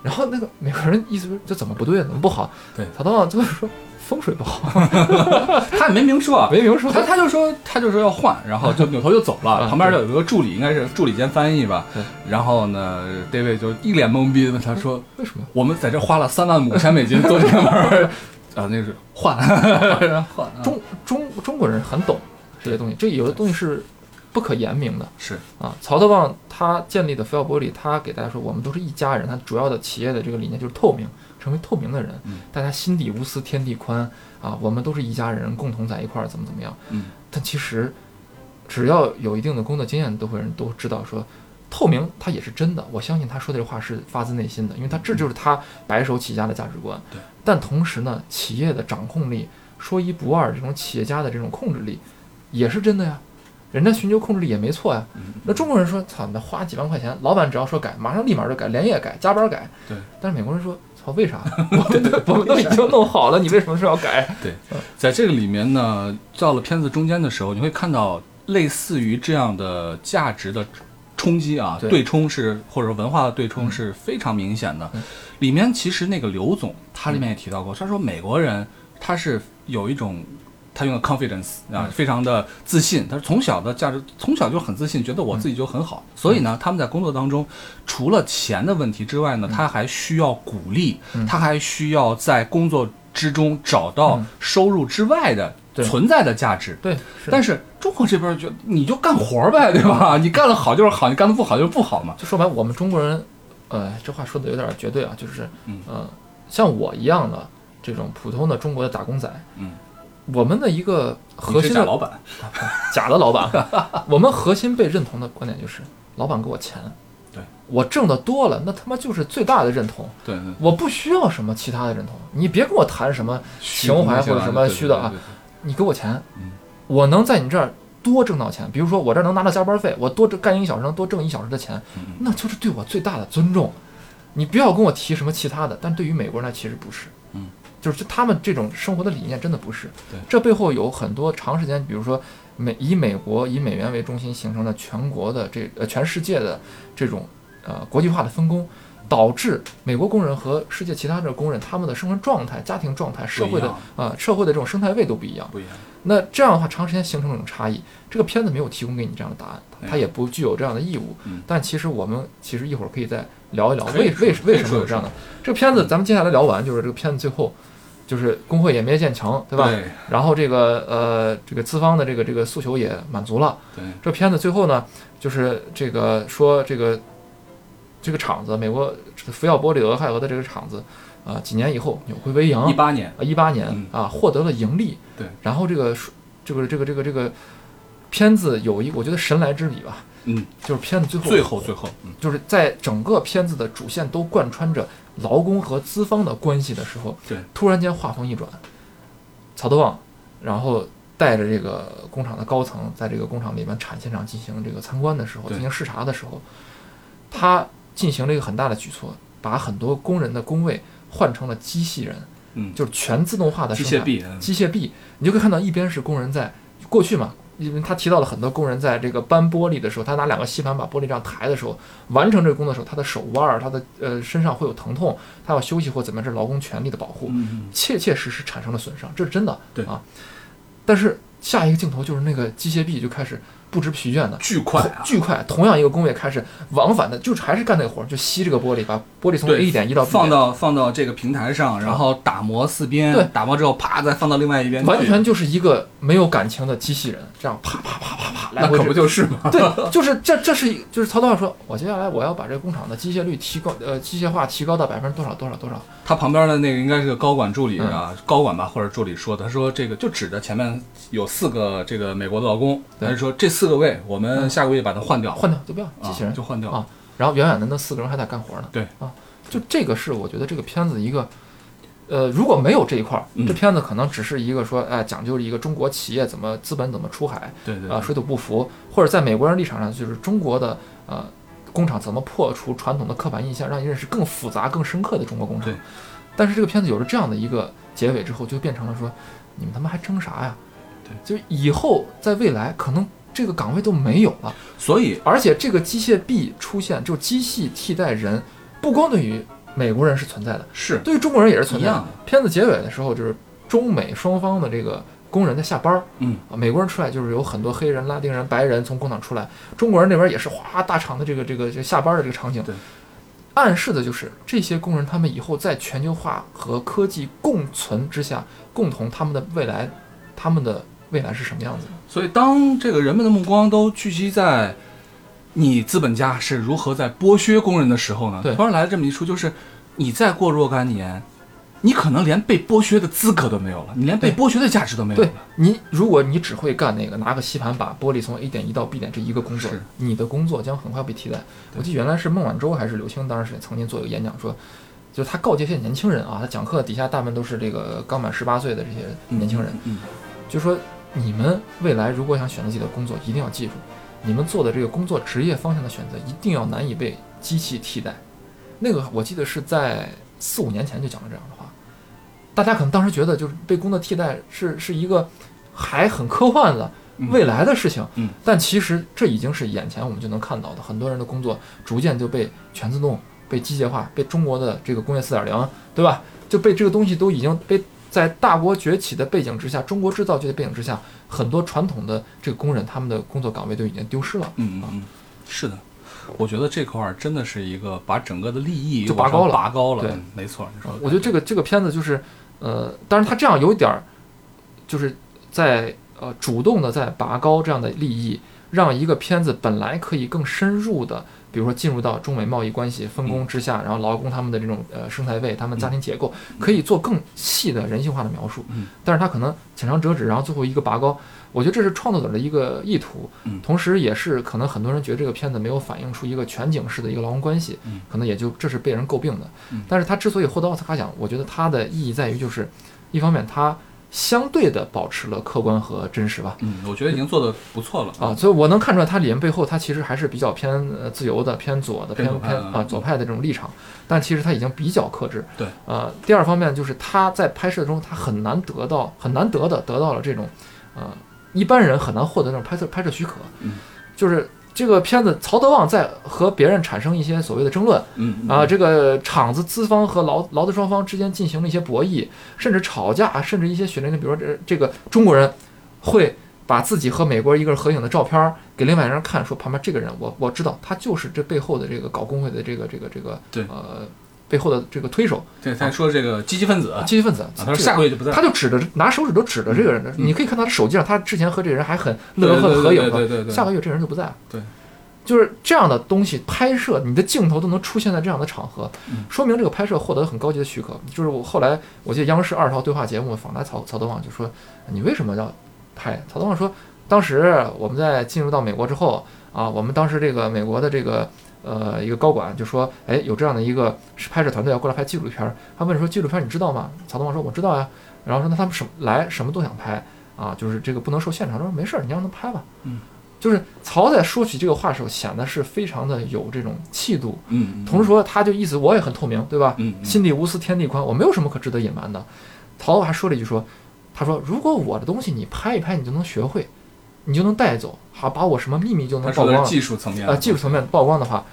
然后那个美国人意思说这怎么不对呢？怎么不好？对曹德旺最后说风水不好，他也没明说，没明说。他他就说他就说要换，然后就扭头就走了。啊旁边就有一个助理，应该是助理兼翻译吧。然后呢，David 就一脸懵逼的问他说为什么？：“我们在这花了三万五千美金做这个门儿，啊，那是换 换啊中中中国人很懂这些东西，这有的东西是不可言明的是啊。曹德旺他建立的福耀玻璃，他给大家说我们都是一家人，他主要的企业的这个理念就是透明，成为透明的人，嗯大家心底无私天地宽啊，我们都是一家人，共同在一块儿怎么怎么样。嗯但其实只要有一定的工作经验，都会人都知道说。透明，他也是真的。我相信他说的这话是发自内心的，因为他这就是他白手起家的价值观。对。但同时呢，企业的掌控力、说一不二，这种企业家的这种控制力，也是真的呀。人家寻求控制力也没错呀。嗯那中国人说，操，那花几万块钱，老板只要说改，马上立马就改，连夜改，加班改。对。但是美国人说，操，为啥？我们都我们都已经弄好了，你为什么说要改？对在这个里面呢，到了片子中间的时候，你会看到类似于这样的价值的冲击啊，对对冲是或者文化的对冲是非常明显的。嗯里面其实那个刘总他里面也提到过，他说美国人他是有一种。他用的 confidence 啊嗯，非常的自信。他是从小的价值，从小就很自信，觉得我自己就很好。所以呢，他们在工作当中，除了钱的问题之外呢，他还需要鼓励，嗯他还需要在工作之中找到嗯收入之外的存在的价值。对，是但是中国这边就你就干活儿呗，对吧？你干得好就是好，你干得不好就是不好嘛。就说白，我们中国人，呃，这话说的有点绝对啊，就是，嗯呃，像我一样的这种普通的中国的打工仔，嗯，我们的一个核心的假老板，假的老板，我们核心被认同的观点就是，老板给我钱，对。我挣的多了，那他妈就是最大的认同，对对，我不需要什么其他的认同，你别跟我谈什么，情怀或者什么虚的啊，你给我钱嗯，我能在你这儿多挣到钱，比如说我这儿能拿到加班费，我多挣干一个小时能多挣一小时的钱，嗯那就是对我最大的尊重。你不要跟我提什么其他的，但对于美国人来其实不是，嗯，就是他们这种生活的理念真的不是。对这背后有很多长时间，比如说美以美国以美元为中心形成的全国的这呃全世界的这种呃国际化的分工。导致美国工人和世界其他的工人他们的生活状态、家庭状态、社会的不啊、社会的这种生态位都不一样。不一样。那这样的话，长时间形成这种差异，这个片子没有提供给你这样的答案，对它也不具有这样的义务。嗯但其实我们其实一会儿可以再聊一聊为为为什么有这样的这个片子。咱们接下来聊完，就是这个片子最后就是工会也没建成，对吧？对。然后这个呃这个资方的这个这个诉求也满足了。对。这片子最后呢，就是这个说这个这个厂子，美国福耀玻璃俄亥俄的这个厂子，啊，几年以后扭亏为盈，一八年，啊，一八年嗯。啊，获得了盈利。对，然后这个这个这个这个这个片子有一，我觉得神来之笔吧，嗯，就是片子最后。最后最后，嗯。就是在整个片子的主线都贯穿着劳工和资方的关系的时候，对，突然间话锋一转，曹德旺，然后带着这个工厂的高层，在这个工厂里面产线上进行这个参观的时候，进行视察的时候，他进行了一个很大的举措，把很多工人的工位换成了机器人，嗯，就是全自动化的机械臂，嗯。机械臂，你就可以看到一边是工人在过去嘛，因为他提到了很多工人在这个搬玻璃的时候，他拿两个吸盘把玻璃这样抬的时候，完成这个工作的时候，他的手腕儿、他的呃身上会有疼痛，他要休息或怎么样，这是劳工权利的保护，切切实实产生了损伤，这是真的，对啊。但是下一个镜头就是那个机械臂就开始不知疲倦的。巨快啊，巨快，同样一个工位开始往返的，就是还是干那个活儿，就吸这个玻璃，把玻璃从 A 点移到 B 放，到放到这个平台上，然后打磨四边，对打磨之后啪再放到另外一边，完全就是一个没有感情的机器人，这样啪啪啪啪啪来回那可不就是吗？对，就是这这是一就是曹德旺说，我接下来我要把这个工厂的机械率提高，呃，机械化提高到百分之多少多少多少。他旁边的那个应该是个高管助理嗯啊，高管吧或者助理说的，他说这个就指着前面有四个这个美国的劳工，对他说这四个位我们嗯下个月把它换掉，换掉就不要啊机器人，就换掉。啊然后远远的那四个人还在干活呢。对。啊，就这个是我觉得这个片子一个，呃，如果没有这一块儿，嗯。这片子可能只是一个说，哎，讲究一个中国企业怎么资本怎么出海啊，对对。对水土不服，或者在美国人立场上就是中国的呃工厂怎么破除传统的刻板印象，让你认识更复杂、更深刻的中国工厂对。但是这个片子有了这样的一个结尾之后，就变成了说，你们他妈还争啥呀？对，就以后在未来可能这个岗位都没有了。所以而且这个机械臂出现，就机器替代人，不光对于美国人是存在的，是对于中国人也是存在的片子结尾的时候，就是中美双方的这个工人在下班儿，嗯啊，美国人出来就是有很多黑人、拉丁人、白人从工厂出来，中国人那边也是哗大厂的这个这个这个下班的这个场景，对，暗示的就是这些工人他们以后在全球化和科技共存之下，共同他们的未来，他们的未来是什么样子的？所以当这个人们的目光都聚集在你资本家是如何在剥削工人的时候呢，对突然来了这么一出，就是你再过若干年，你可能连被剥削的资格都没有了，你连被剥削的价值都没有了对了。你，如果你只会干那个拿个吸盘把玻璃从 A 点移到 B 点这一个工作，你的工作将很快被替代。我记得原来是孟晚舟还是刘青，当时曾经做一个演讲说，就是他告诫这些年轻人啊，他讲课底下大部分都是这个刚满十八岁的这些年轻人，嗯，就说你们未来如果想选择自己的工作，一定要记住，你们做的这个工作职业方向的选择一定要难以被机器替代。那个我记得是在四五年前就讲了这样的话，大家可能当时觉得就是被工作替代是 是一个还很科幻的未来的事情，嗯但其实这已经是眼前我们就能看到的，很多人的工作逐渐就被全自动、被机械化、被中国的这个工业四点零，对吧？就被这个东西都已经被在大国崛起的背景之下，中国制造这个背景之下，很多传统的这个工人他们的工作岗位都已经丢失了。嗯嗯嗯，是的，我觉得这块儿真的是一个把整个的利益就拔高了拔高了。对嗯没错，你说我觉得这个这个片子就是，呃，当然他这样有一点儿，就是在呃主动的在拔高这样的利益，让一个片子本来可以更深入的，比如说进入到中美贸易关系分工之下，然后劳工他们的这种呃生态位、他们家庭结构，可以做更细的人性化的描述。嗯。但是他可能浅尝辄止，然后最后一个拔高，我觉得这是创作者的一个意图嗯，同时也是可能很多人觉得这个片子没有反映出一个全景式的一个劳工关系嗯，可能也就这是被人诟病的嗯。但是他之所以获得奥斯卡奖，我觉得它的意义在于就是，一方面它相对的保持了客观和真实吧。嗯，我觉得已经做的不错了啊，所以我能看出来，它里面背后它其实还是比较偏呃自由的、偏左的、偏偏啊嗯左派的这种立场，但其实它已经比较克制。对，呃，第二方面就是他在拍摄中，他很难得到很难得的得到了这种，呃，一般人很难获得那种拍摄拍摄许可。嗯，就是这个片子，曹德旺在和别人产生一些所谓的争论，嗯嗯啊，这个厂子资方和劳劳资双方之间进行了一些博弈，甚至吵架，甚至一些血淋淋，比如说这这个中国人会把自己和美国一个人合影的照片儿给另外一个人看，说旁边这个人我我知道他就是这背后的这个搞工会的这个这个这个对。呃背后的这个推手对，他说这个积极分子，啊积极分子，他说下个月就不在，他就指着拿手指头指着这个人，嗯你可以看他的手机上，他之前和这个人还很乐呵对对对合影的，对对对对下个月这人就不在。对，就是这样的东西拍摄，你的镜头都能出现在这样的场合，嗯说明这个拍摄获得很高级的许可。就是我后来我记得央视二套对话节目访谈曹曹德旺就说：“你为什么要拍？”曹德旺说：“当时我们在进入到美国之后啊，我们当时这个美国的这个呃一个高管就说，哎，有这样的一个拍摄团队要过来拍纪录片儿。他问说纪录片儿你知道吗？曹德旺说我知道呀。然后说那他们什么来什么都想拍啊，就是这个不能受现场。他说没事儿，你让他们拍吧。嗯。就是曹在说起这个话的时候，显得是非常的有这种气度，嗯，同时说他就意思我也很透明，对吧？心地无私天地宽，我没有什么可值得隐瞒的。曹还说了一句说，他说如果我的东西你拍一拍，你就能学会，你就能带走，好把我什么秘密就能曝光技术层面啊呃，技术层面曝光的话，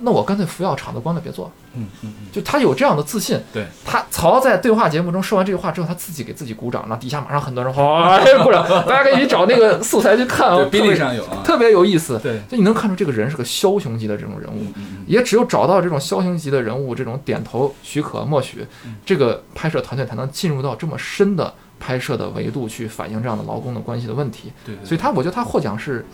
那我干脆服药厂子关了别做。了。嗯嗯嗯，就他有这样的自信，对。他曹在对话节目中说完这句话之后，他自己给自己鼓掌，然后底下马上很多人哗 鼓掌，大家可以去找那个素材去看哦，对，比例上有啊，特别有意思。对，就你能看出这个人是个枭雄级的这种人物也只有找到这种枭雄级的人物，这种点头许可默许嗯，这个拍摄团队才能进入到这么深的拍摄的维度去反映这样的劳工的关系的问题。对对，所以他，我觉得他获奖是，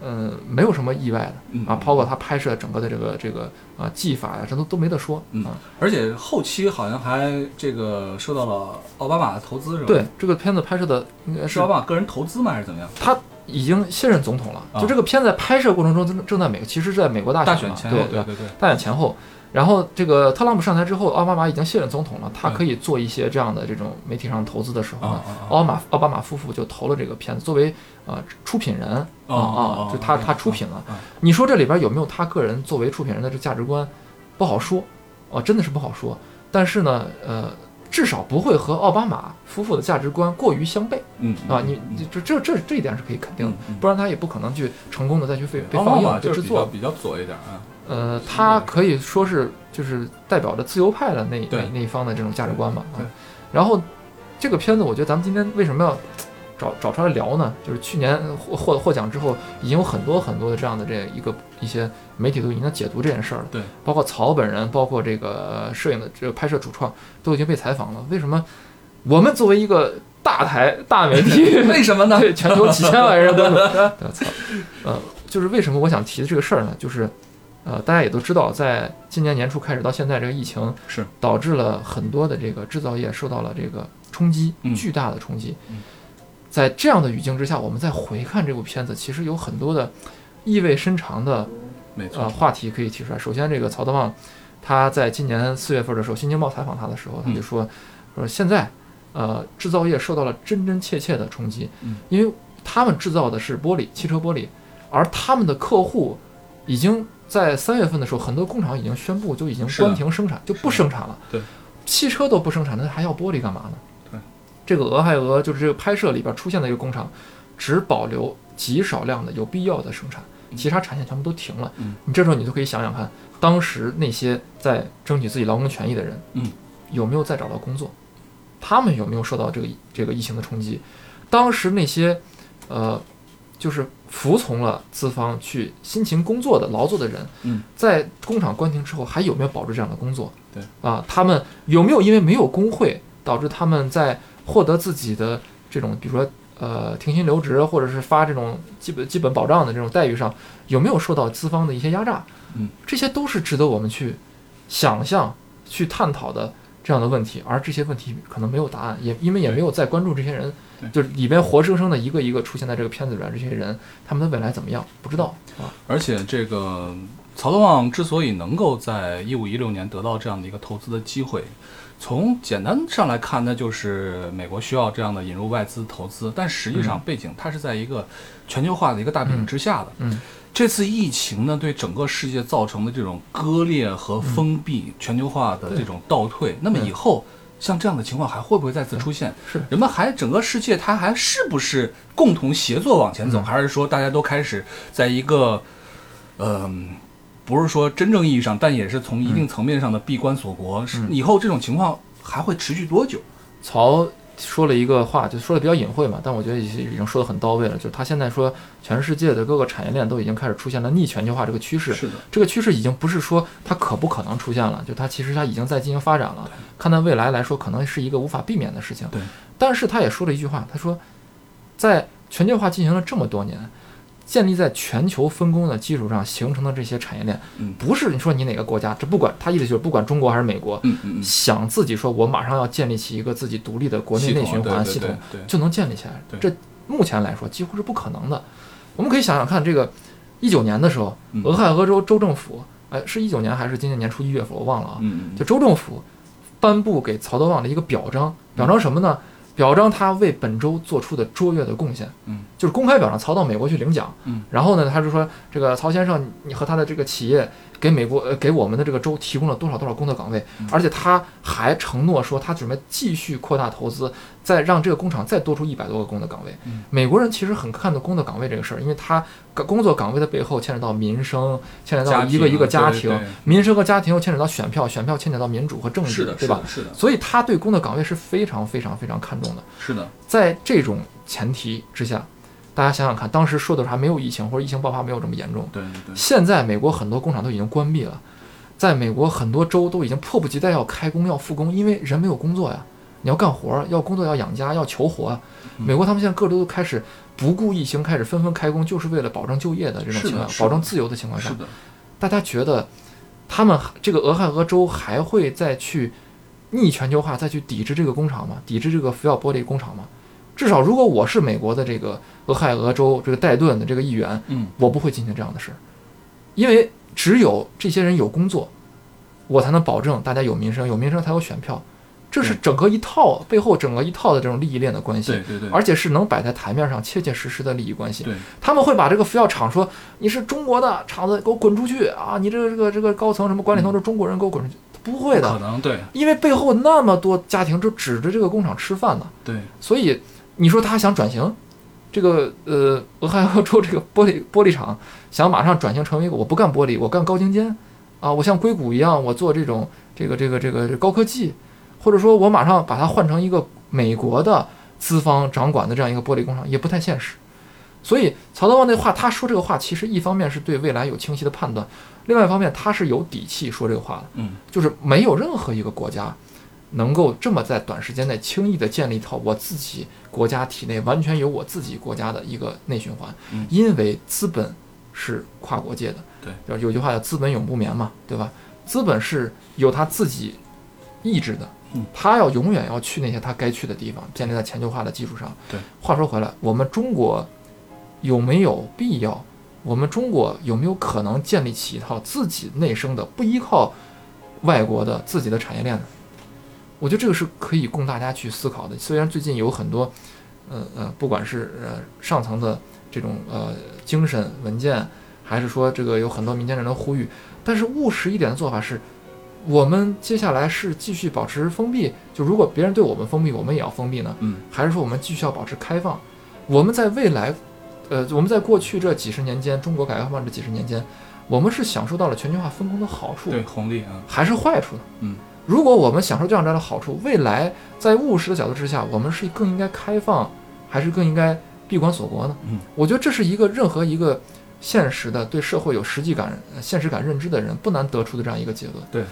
呃，没有什么意外的嗯啊，包括他拍摄整个的这个这个啊技法呀，这都都没得说嗯啊。而且后期好像还这个受到了奥巴马的投资是吧？对，这个片子拍摄的应该是是奥巴马个人投资吗？还是怎么样？他已经卸任总统了，啊就这个片子在拍摄过程中正正在美，其实是在美国大大选嘛，选前后，对对对，大选前后。然后这个特朗普上台之后，奥巴马已经卸任总统了，他嗯可以做一些这样的这种媒体上投资的时候呢，奥巴马奥巴马夫妇就投了这个片子，作为呃出品人啊哦哦啊，就他哦他出品了。你说这里边有没有他个人作为出品人的这价值观，不好说，啊，真的是不好说。但是呢，呃，至少不会和奥巴马夫妇的价值观过于相悖嗯啊。你你这这这这一点是可以肯定的，嗯不然他也不可能去成功的再去被被奥放映巴马就是被制作。比较比较左一点啊，呃，他可以说是就是代表着自由派的那那那一方的这种价值观嘛。啊对，然后这个片子，我觉得咱们今天为什么要找找出来聊呢？就是去年获获获奖之后，已经有很多很多的这样的这一个一些媒体都已经在解读这件事儿了。对，包括曹本人，包括这个摄影的这个拍摄主创都已经被采访了。为什么我们作为一个大台大媒体，为什么呢？对，全球几千万人关注。我操，呃，就是为什么我想提的这个事儿呢？就是，呃，大家也都知道，在今年年初开始到现在，这个疫情是导致了很多的这个制造业受到了这个冲击嗯，巨大的冲击嗯。在这样的语境之下，我们再回看这部片子，其实有很多的意味深长的呃，话题可以提出来。首先，这个曹德旺，他在今年四月份的时候，《新京报》采访他的时候，他就嗯说，说现在，呃，制造业受到了真真切切的冲击，嗯因为他们制造的是玻璃，汽车玻璃，而他们的客户已经在三月份的时候，很多工厂已经宣布就已经关停生产，就不生产了。对，汽车都不生产，那还要玻璃干嘛呢？对，这个俄亥俄就是这个拍摄里边出现的一个工厂，只保留极少量的有必要的生产。其他产线全部都停了。嗯你这时候你就可以想想看，当时那些在争取自己劳工权益的人，嗯，有没有再找到工作？他们有没有受到这个这个疫情的冲击？当时那些，呃，就是服从了资方去辛勤工作的劳作的人，嗯，在工厂关停之后，还有没有保住这样的工作？对啊，他们有没有因为没有工会，导致他们在获得自己的这种，比如说呃停薪留职，或者是发这种基本基本保障的这种待遇上，有没有受到资方的一些压榨？嗯，这些都是值得我们去想象、去探讨的这样的问题，而这些问题可能没有答案，也因为也没有在关注这些人，就是里边活生生的一个一个出现在这个片子里边，这些人他们的未来怎么样不知道啊。而且这个曹德旺之所以能够在一五一六年得到这样的一个投资的机会，从简单上来看，那就是美国需要这样的引入外资投资，但实际上嗯背景它是在一个全球化的一个大背景之下的。嗯这次疫情呢，对整个世界造成的这种割裂和封闭、全球化的这种倒退，那么以后像这样的情况还会不会再次出现？是。人们还整个世界，它还是不是共同协作往前走，嗯。还是说大家都开始在一个，嗯、不是说真正意义上，但也是从一定层面上的闭关锁国？是嗯。以后这种情况还会持续多久？曹说了一个话，就说的比较隐晦嘛，但我觉得已经已经说的很到位了。就是他现在说，全世界的各个产业链都已经开始出现了逆全球化这个趋势。是的，这个趋势已经不是说它可不可能出现了，就它其实它已经在进行发展了。看到未来来说，可能是一个无法避免的事情。对。但是他也说了一句话，他说，在全球化进行了这么多年，建立在全球分工的基础上形成的这些产业链，嗯不是你说你哪个国家，这不管他意思就是不管中国还是美国，想自己说我马上要建立起一个自己独立的国内内循环系系统，就能建立起来。这目前来说几乎是不可能的。我们可以想想看，这个一九年的时候，嗯俄亥俄州州政府，哎，是一九年还是今年年初一月份，我忘了啊。就州政府颁布给曹德旺的一个表彰，表彰什么呢？表彰他为本州做出的卓越的贡献。嗯，就是公开表彰曹到美国去领奖。嗯，然后呢，他就说这个曹先生，你和他的这个企业给美国呃给我们的这个州提供了多少多少工作岗位，嗯而且他还承诺说他准备继续扩大投资，再让这个工厂再多出一百多个工作岗位。嗯美国人其实很看重工作岗位这个事儿，因为他工作岗位的背后牵扯到民生，牵扯到一个一个家庭，民生和家庭又牵扯到选票，选票牵扯到民主和政治，对吧？是的，所以他对工作岗位是非常非常非常看重的。是的，在这种前提之下，大家想想看，当时说的时候还没有疫情，或者疫情爆发没有这么严重。对对对，现在美国很多工厂都已经关闭了，在美国很多州都已经迫不及待要开工要复工，因为人没有工作呀，你要干活儿，要工作要养家要求活美国他们现在各州都开始不顾疫情，开始纷纷开工，就是为了保证就业的这种情况，保证自由的情况下是，的，大家觉得他们这个俄亥俄州还会再去逆全球化，再去抵制这个工厂吗？抵制这个福耀玻璃工厂吗？至少，如果我是美国的这个俄亥俄州这个戴顿的这个议员，嗯我不会进行这样的事儿，因为只有这些人有工作，我才能保证大家有民生，有民生才有选票，这是整个一套背后整个一套的这种利益链的关系。对对对，而且是能摆在台面上切切实实的利益关系。对他们会把这个福耀厂说你是中国的厂子，给我滚出去啊！你这个这个这个高层什么管理层都是中国人，给我滚出去！不会可的，能对因为背后那么多家庭就指着这个工厂吃饭呢。对，所以你说他想转型，这个呃俄亥俄州这个玻璃玻璃厂想马上转型成为一个我不干玻璃，我干高精尖啊，我像硅谷一样，我做这种这个这个这个高科技，或者说我马上把它换成一个美国的资方掌管的这样一个玻璃工厂，也不太现实。所以曹德旺那话，他说这个话，其实一方面是对未来有清晰的判断，另外一方面他是有底气说这个话的。嗯就是没有任何一个国家能够这么在短时间内轻易的建立一套我自己国家体内完全由我自己国家的一个内循环，嗯因为资本是跨国界的，对，就是有句话叫“资本永不眠”嘛，对吧？资本是有他自己意志的嗯，他要永远要去那些他该去的地方，建立在全球化的基础上。对，话说回来，我们中国有没有必要？我们中国有没有可能建立起一套自己内生的、不依靠外国的自己的产业链呢？我觉得这个是可以供大家去思考的。虽然最近有很多，呃呃，不管是呃上层的这种呃精神文件，还是说这个有很多民间人的呼吁，但是务实一点的做法是，我们接下来是继续保持封闭，就如果别人对我们封闭，我们也要封闭呢？嗯还是说我们继续要保持开放？我们在未来，呃，我们在过去这几十年间，中国改革开放这几十年间，我们是享受到了全球化分工的好处，对红利啊，还是坏处呢？嗯，如果我们享受这样这样的好处，未来在务实的角度之下，我们是更应该开放，还是更应该闭关锁国呢？嗯，我觉得这是一个任何一个现实的对社会有实际感、呃现实感认知的人不难得出的这样一个结论。对，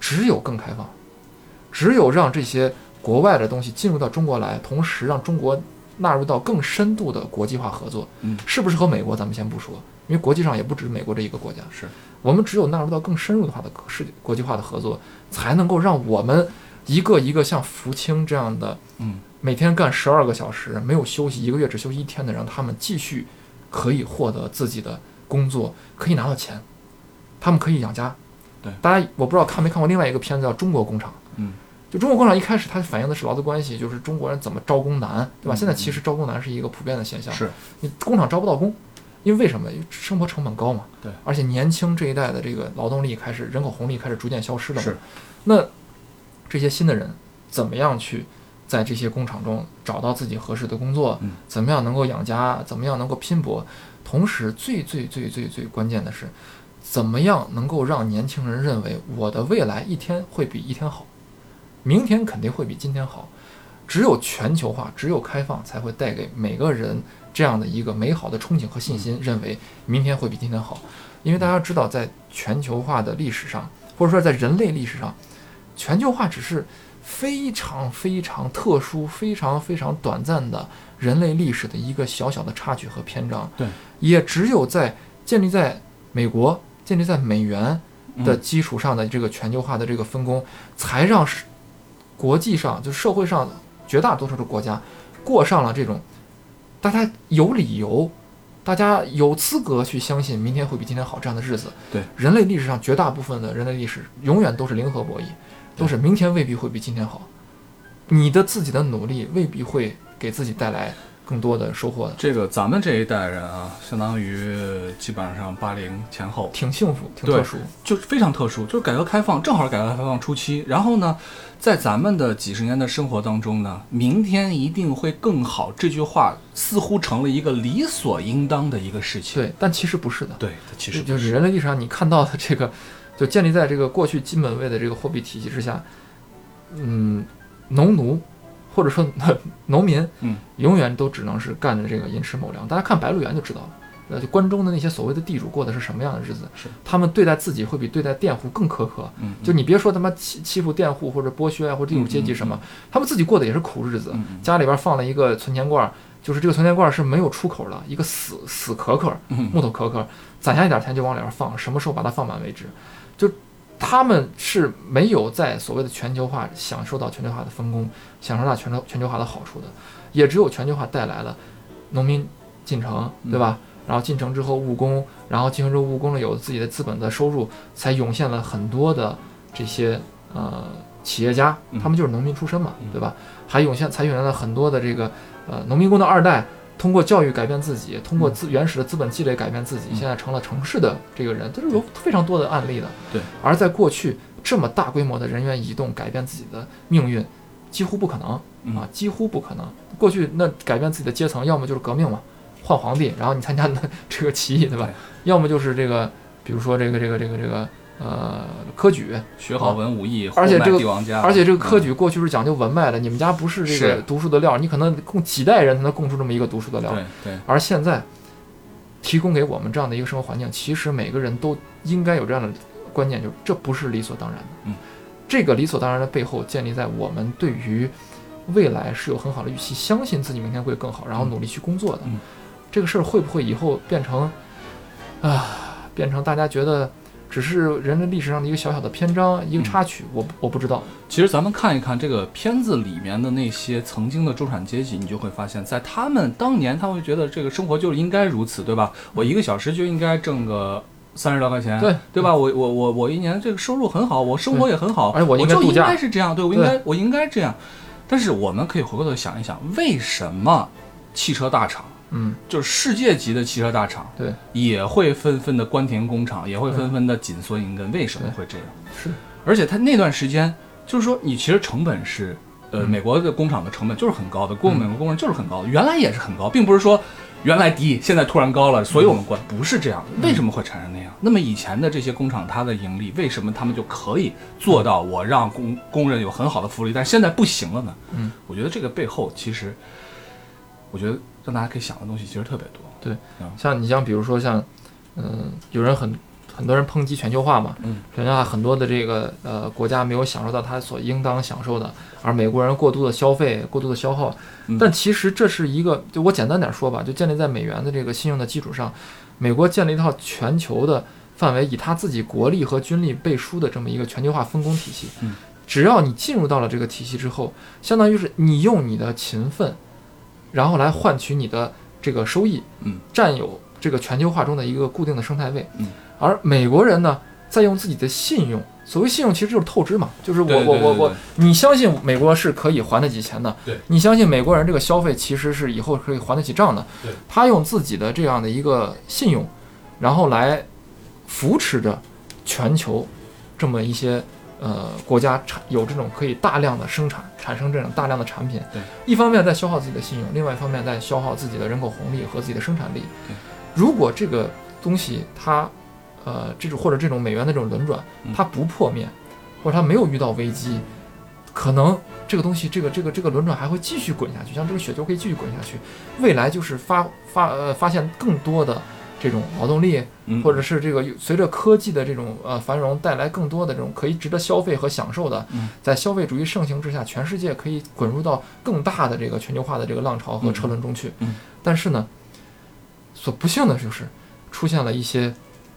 只有更开放，只有让这些国外的东西进入到中国来，同时让中国纳入到更深度的国际化合作。嗯是不是和美国咱们先不说，因为国际上也不止美国这一个国家。是我们只有纳入到更深入的话的世界国际化的合作，才能够让我们一个一个像福清这样的，嗯，每天干十二个小时没有休息，一个月只休息一天的人，他们继续可以获得自己的工作，可以拿到钱，他们可以养家。对大家我不知道看没看过另外一个片子叫《中国工厂》。嗯，就中国工厂一开始它反映的是劳资关系，就是中国人怎么招工难，对吧？嗯现在其实招工难是一个普遍的现象。是你工厂招不到工，因为为什么？因为生活成本高嘛。对。而且年轻这一代的这个劳动力开始人口红利开始逐渐消失了嘛。是。那这些新的人怎么样去在这些工厂中找到自己合适的工作？嗯怎么样能够养家？怎么样能够拼搏？同时，最最最最最关键的是，怎么样能够让年轻人认为我的未来一天会比一天好，明天肯定会比今天好。只有全球化，只有开放，才会带给每个人这样的一个美好的憧憬和信心，认为明天会比今天好。因为大家知道，在全球化的历史上，或者说在人类历史上，全球化只是非常非常特殊、非常非常短暂的人类历史的一个小小的插曲和篇章。对，也只有在建立在美国、建立在美元的嗯基础上的这个全球化的这个分工，才让是国际上就社会上绝大多数的国家过上了这种大家有理由。大家有资格去相信明天会比今天好这样的日子。对，人类历史上绝大部分的人类历史永远都是零和博弈，都是明天未必会比今天好。你的自己的努力未必会给自己带来更多的收获的，这个咱们这一代人啊，相当于基本上八零前后，挺幸福，挺特殊。就是非常特殊，就是改革开放正好是改革开放初期，然后呢，在咱们的几十年的生活当中呢，明天一定会更好这句话似乎成了一个理所应当的一个事情。对，但其实不是的。对，其实就是人类历史上你看到的这个，就建立在这个过去金本位的这个货币体系之下，嗯，农奴或者说 农民，嗯，永远都只能是干着这个寅吃卯粮。大家看《白鹿原》就知道了。呃，就关中的那些所谓的地主过的是什么样的日子？是他们对待自己会比对待佃户更苛刻。嗯，就你别说他妈欺欺负佃户或者剥削啊，或者地主阶级什么，他们自己过的也是苦日子。家里边放了一个存钱罐儿，就是这个存钱罐儿是没有出口的，一个死死壳壳，嗯木头壳壳，攒下一点钱就往里边放，什么时候把它放满为止。就他们是没有在所谓的全球化享受到全球化的分工，享受到全球全球化的好处的，也只有全球化带来了农民进城，对吧？然后进城之后务工，然后进城之后务工了有自己的资本的收入，才涌现了很多的这些呃企业家，他们就是农民出身嘛，对吧？还涌现才涌现了很多的这个呃农民工的二代，通过教育改变自己，通过资原始的资本积累改变自己，嗯现在成了城市的这个人，这是有非常多的案例的。对，而在过去这么大规模的人员移动改变自己的命运，几乎不可能嗯啊，几乎不可能。过去那改变自己的阶层，要么就是革命嘛，换皇帝，然后你参加的这个起义，对吧？要么就是这个，比如说这个这个这个这个呃科举，学好文武艺，而且这个而且这个科嗯举过去是讲究文脉的，你们家不是这个读书的料，你可能供几代人才能供出这么一个读书的料。对对，而现在提供给我们这样的一个生活环境，其实每个人都应该有这样的观念，就是这不是理所当然的。嗯，这个理所当然的背后，建立在我们对于未来是有很好的预期，相信自己明天会更好，然后努力去工作的。嗯这个事儿会不会以后变成啊，变成大家觉得只是人类历史上的一个小小的篇章，一个插曲？我我不知道。其实咱们看一看这个片子里面的那些曾经的中产阶级，你就会发现，在他们当年，他会觉得这个生活就是应该如此，对吧？我一个小时就应该挣个三十多块钱，对对吧？我我我我一年这个收入很好，我生活也很好，哎我我就应应该度假该是这样，对我应该我应该这样。但是我们可以回过头想一想，为什么汽车大厂？嗯，就是世界级的汽车大厂，对，也会纷纷的关停工厂，也会纷纷的紧缩银根。为什么会这样？是，而且他那段时间，就是说你其实成本是，呃，嗯美国的工厂的成本就是很高的，雇美国工人就是很高的，原来也是很高，并不是说原来低，现在突然高了，所以我们关，不是这样的。为什么会产生那样？那么以前的这些工厂，它的盈利为什么他们就可以做到我让工工人有很好的福利，但是现在不行了呢？嗯，我觉得这个背后其实，我觉得让大家可以想的东西其实特别多。对像你像比如说像，嗯、有人很很多人抨击全球化嘛，嗯，全球化很多的这个呃国家没有享受到它所应当享受的，而美国人过度的消费、过度的消耗，嗯。但其实这是一个，就我简单点说吧，就建立在美元的这个信用的基础上，美国建立一套全球的范围，以他自己国力和军力背书的这么一个全球化分工体系。嗯，只要你进入到了这个体系之后，相当于是你用你的勤奋，然后来换取你的这个收益，嗯，占有这个全球化中的一个固定的生态位。嗯，而美国人呢，在用自己的信用，所谓信用其实就是透支嘛，就是我我我我，你相信美国是可以还得起钱的，对。你相信美国人这个消费其实是以后可以还得起账的，对，他用自己的这样的一个信用，然后来扶持着全球这么一些呃国家产有这种可以大量的生产产生这种大量的产品，对，一方面在消耗自己的信用，另外一方面在消耗自己的人口红利和自己的生产力，对，如果这个东西它呃这种或者这种美元的这种轮转嗯它不破灭，或者它没有遇到危机，可能这个东西，这个这个这个轮转还会继续滚下去，像这个雪球可以继续滚下去。未来就是发发呃发现更多的这种劳动力，嗯或者是这个随着科技的这种呃繁荣带来更多的这种可以值得消费和享受的嗯，在消费主义盛行之下，全世界可以滚入到更大的这个全球化的这个浪潮和车轮中去嗯。但是呢，所不幸的就是出现了一些，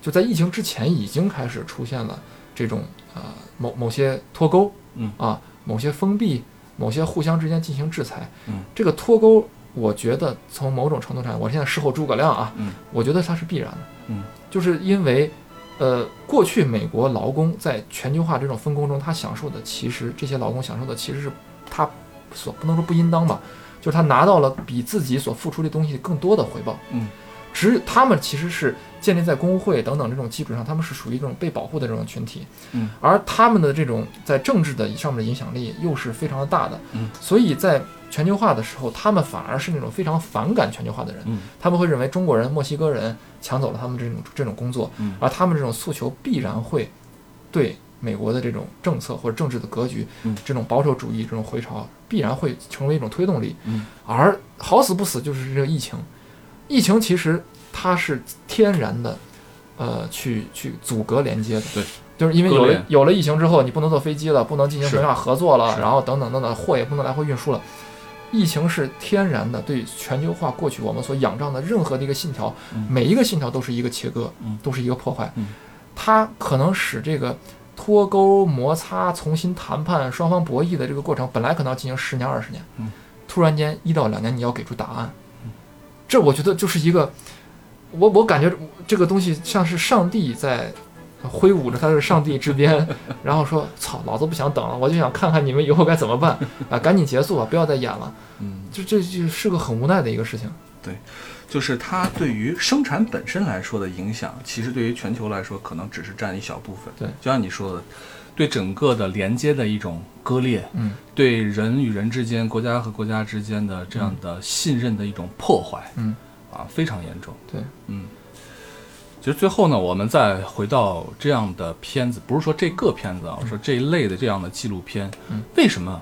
就在疫情之前已经开始出现了这种呃某某些脱钩，嗯啊，某些封闭，某些互相之间进行制裁。嗯，这个脱钩，我觉得从某种程度上，我现在事后诸葛亮啊，嗯我觉得它是必然的。嗯，就是因为，呃，过去美国劳工在全球化这种分工中，他享受的其实这些劳工享受的其实是他所不能说不应当吧，就是他拿到了比自己所付出的东西更多的回报。嗯，只他们其实是建立在工会等等这种基础上，他们是属于一种被保护的这种群体。嗯，而他们的这种在政治的上面的影响力又是非常的大的。嗯，所以在全球化的时候，他们反而是那种非常反感全球化的人。嗯他们会认为中国人、墨西哥人抢走了他们这种这种工作，嗯而他们这种诉求必然会对美国的这种政策或者政治的格局，嗯这种保守主义这种回潮必然会成为一种推动力。嗯而好死不死就是这个疫情，疫情其实它是天然的，呃，去去阻隔连接的。对。就是因为有了有了疫情之后，你不能坐飞机了，不能进行是没法合作了，然后等等等等，货也不能来回运输了。疫情是天然的对全球化过去我们所仰仗的任何的一个信条，嗯每一个信条都是一个切割，嗯都是一个破坏。嗯它可能使这个脱钩、摩擦、重新谈判、双方博弈的这个过程，本来可能要进行十年、二十年，嗯突然间一到两年你要给出答案，这我觉得就是一个，我我感觉这个东西像是上帝在挥舞着他的上帝之鞭，然后说：“操，老子不想等了，我就想看看你们以后该怎么办啊！赶紧结束吧，不要再演了。嗯，”就这就是个很无奈的一个事情。对就是它对于生产本身来说的影响，其实对于全球来说，可能只是占一小部分。对，就像你说的，对整个的连接的一种割裂，嗯。对人与人之间、国家和国家之间的这样的信任的一种破坏，嗯。啊，非常严重。对，嗯。其实最后呢，我们再回到这样的片子，不是说这个片子啊，我说这一类的这样的纪录片，嗯。为什么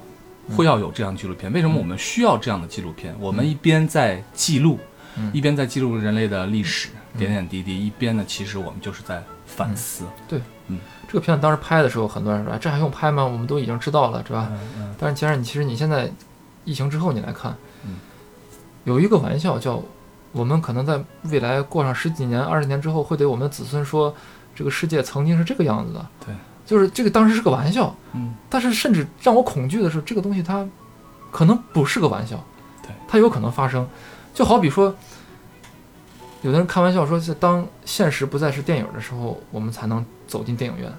会要有这样纪录片？为什么我们需要这样的纪录片？我们一边在记录，嗯。一边在记录人类的历史点点滴滴，一边呢，其实我们就是在反思。这个片子当时拍的时候，很多人说：“哎这还用拍吗？我们都已经知道了，是吧？”嗯但是其实你其实你现在疫情之后你来看，嗯有一个玩笑叫我们可能在未来过上十几年、二十年之后，会对我们的子孙说，这个世界曾经是这个样子的。对，就是这个当时是个玩笑，嗯但是甚至让我恐惧的是，这个东西它可能不是个玩笑，对，它有可能发生。就好比说，有的人开玩笑说，是当现实不再是电影的时候，我们才能走进电影院。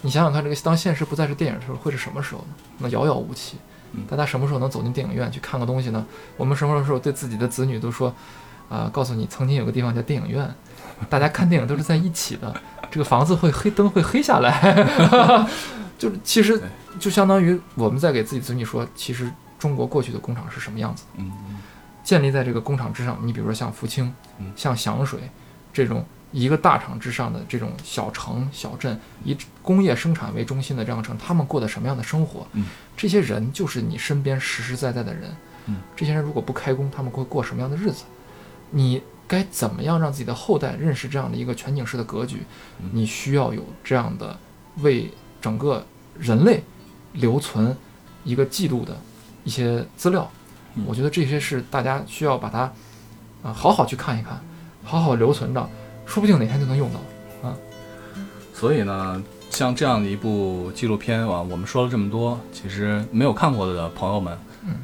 你想想看，这个当现实不再是电影的时候，会是什么时候呢？那遥遥无期嗯。大家什么时候能走进电影院去看个东西呢？我们什么时候对自己的子女都说，啊、告诉你曾经有个地方叫电影院，大家看电影都是在一起的，这个房子会黑灯会黑下来，就是其实就相当于我们在给自己子女说，其实中国过去的工厂是什么样子，嗯建立在这个工厂之上。你比如说像福清嗯，像响水这种一个大厂之上的这种小城小镇，以工业生产为中心的这样的城，他们过的什么样的生活？嗯这些人就是你身边实实在在的人。嗯这些人如果不开工，他们会过什么样的日子？你该怎么样让自己的后代认识这样的一个全景式的格局？嗯你需要有这样的为整个人类留存一个记录的一些资料。嗯我觉得这些是大家需要把它啊、呃好好去看一看，好好留存着，说不定哪天就能用到啊。所以呢，像这样的一部纪录片啊，我们说了这么多，其实没有看过的朋友们，嗯，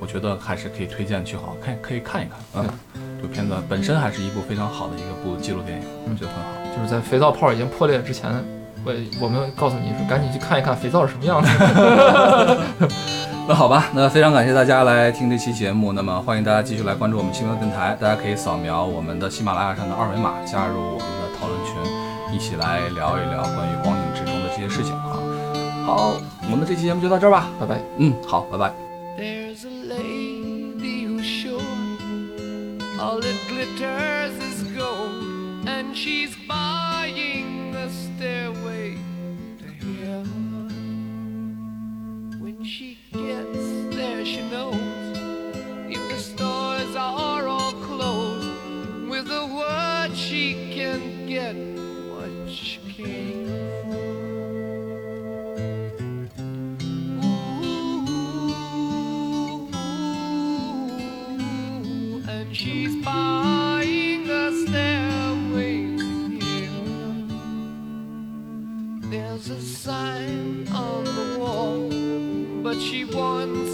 我觉得还是可以推荐去好好看，可以看一看啊。这个片子本身还是一部非常好的一个部纪录电影，我觉得很好。就是在肥皂泡已经破裂之前，我我们告诉你说，赶紧去看一看肥皂是什么样子。那好吧，那非常感谢大家来听这期节目。那么欢迎大家继续来关注我们新闻电台，大家可以扫描我们的喜马拉雅上的二维码，加入我们的讨论群，一起来聊一聊关于光影之中的这些事情啊。好，我们这期节目就到这儿吧。拜拜。嗯，好，拜拜。There's a lady who's sure all that glitters is gold, and she's buying stairway to heaven. When she gets there, she knows she wants